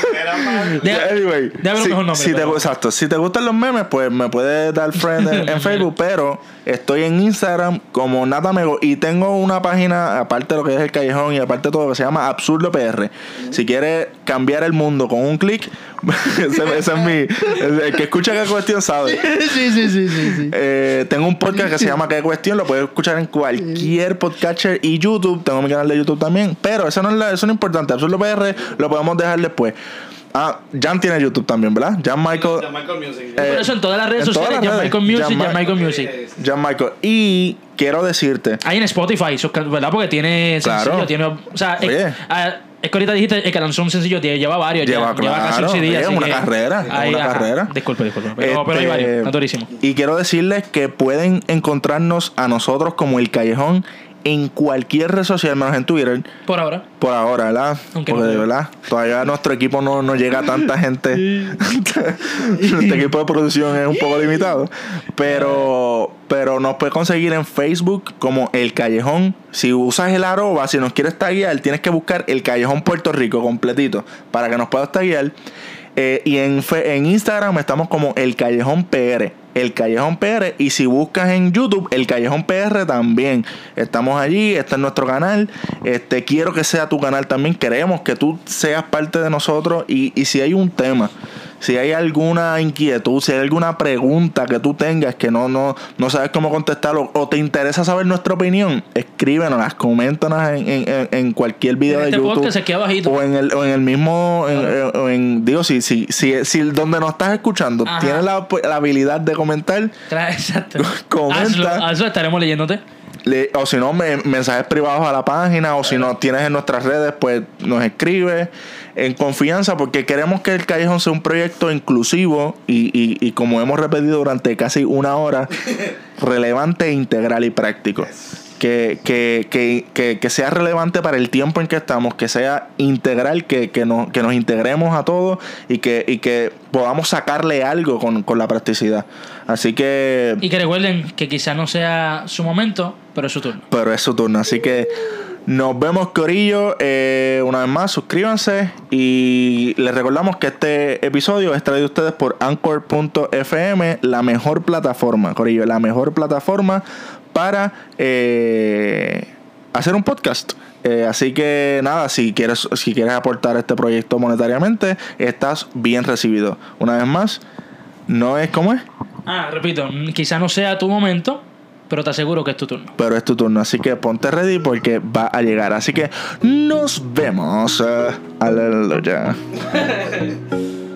De- Anyway, Déjame los si, mejor nombre, si te, exacto, si te gustan los memes, pues me puedes dar friend en, en Facebook, pero estoy en Instagram como Natamego y tengo una página, aparte de lo que es el callejón y aparte de todo, que se llama Absurdo PR. Si quieres cambiar el mundo con un clic, ese, ese es mi. El, el que escucha qué cuestión sabe. sí, sí, sí, sí, sí. Eh, tengo un podcast que se llama ¿Qué cuestión? Lo puedes escuchar en cualquier podcatcher y YouTube. Tengo mi canal de YouTube también. Pero eso no es, la- eso no es importante. Absurdo PR lo podemos dejar después. Ah, Jan tiene YouTube también, ¿verdad? Jan Michael. Michael Music. Eh, Por eso en todas las redes en sociales, Jan. Michael Music, Jan Jan Michael Music. Jan Michael. Y quiero decirte. Hay en Spotify, ¿verdad? Porque tiene Claro. sencillo, tiene. O sea, Oye. es, ah, es que ahorita dijiste que lanzó un sencillo, lleva varios, ya, Lleva, lleva casi un claro, CD. es una que- carrera, es Ahí, una ajá. carrera. Disculpe, disculpe. Pero, pero hay Este, varios, está durísimo. Y quiero decirles que pueden encontrarnos a nosotros como El Callejón en cualquier red social, menos en Twitter. Por ahora. Por ahora, ¿verdad? Aunque Porque no de verdad, todavía nuestro equipo no, no llega a tanta gente. nuestro equipo de producción es un poco limitado. Pero, pero nos puedes conseguir en Facebook como El Callejón. Si usas el arroba, si nos quieres taguear, tienes que buscar El Callejón Puerto Rico completito para que nos puedas taguear. Eh, y en, en Instagram estamos como El Callejón PR. El Callejón PR. Y si buscas en YouTube, El Callejón PR también. Estamos allí, este es nuestro canal. Este, quiero que sea tu canal también. Queremos que tú seas parte de nosotros. Y, y si hay un tema, si hay alguna inquietud, si hay alguna pregunta que tú tengas que no, no, no sabes cómo contestarlo o te interesa saber nuestra opinión, escríbenos, coméntanos en, en- en- cualquier video En de este YouTube. podcast aquí abajito. O en el, o en el mismo, en, en- o en- digo, si, si, si, si donde nos estás escuchando Ajá. tienes la, la habilidad de comentar, Exacto. Comenta. Hazlo, hazlo, estaremos leyéndote. le- o si no, me- mensajes privados a la página, o si no tienes en nuestras redes, pues nos escribe en confianza, porque queremos que el Callejón sea un proyecto inclusivo y, y, y como hemos repetido durante casi una hora, relevante, integral y práctico. Que, que, que, que, que sea relevante para el tiempo en que estamos, que sea integral, que, que, nos, que nos integremos a todos y que, y que podamos sacarle algo con, con la practicidad. Así que Y que recuerden que quizás no sea su momento, pero es su turno. pero es su turno. Así que nos vemos, Corillo. Eh, una vez más, suscríbanse. Y les recordamos que este episodio es traído a ustedes por Anchor.fm, la mejor plataforma, Corillo, la mejor plataforma para eh, hacer un podcast. Eh, así que nada, si quieres, si quieres aportar este proyecto monetariamente, estás bien recibido. Una vez más, no es como es. Ah, repito, quizás no sea tu momento, pero te aseguro que es tu turno. pero es tu turno. Así que ponte ready porque va a llegar. Así que nos vemos. eh, aleluya.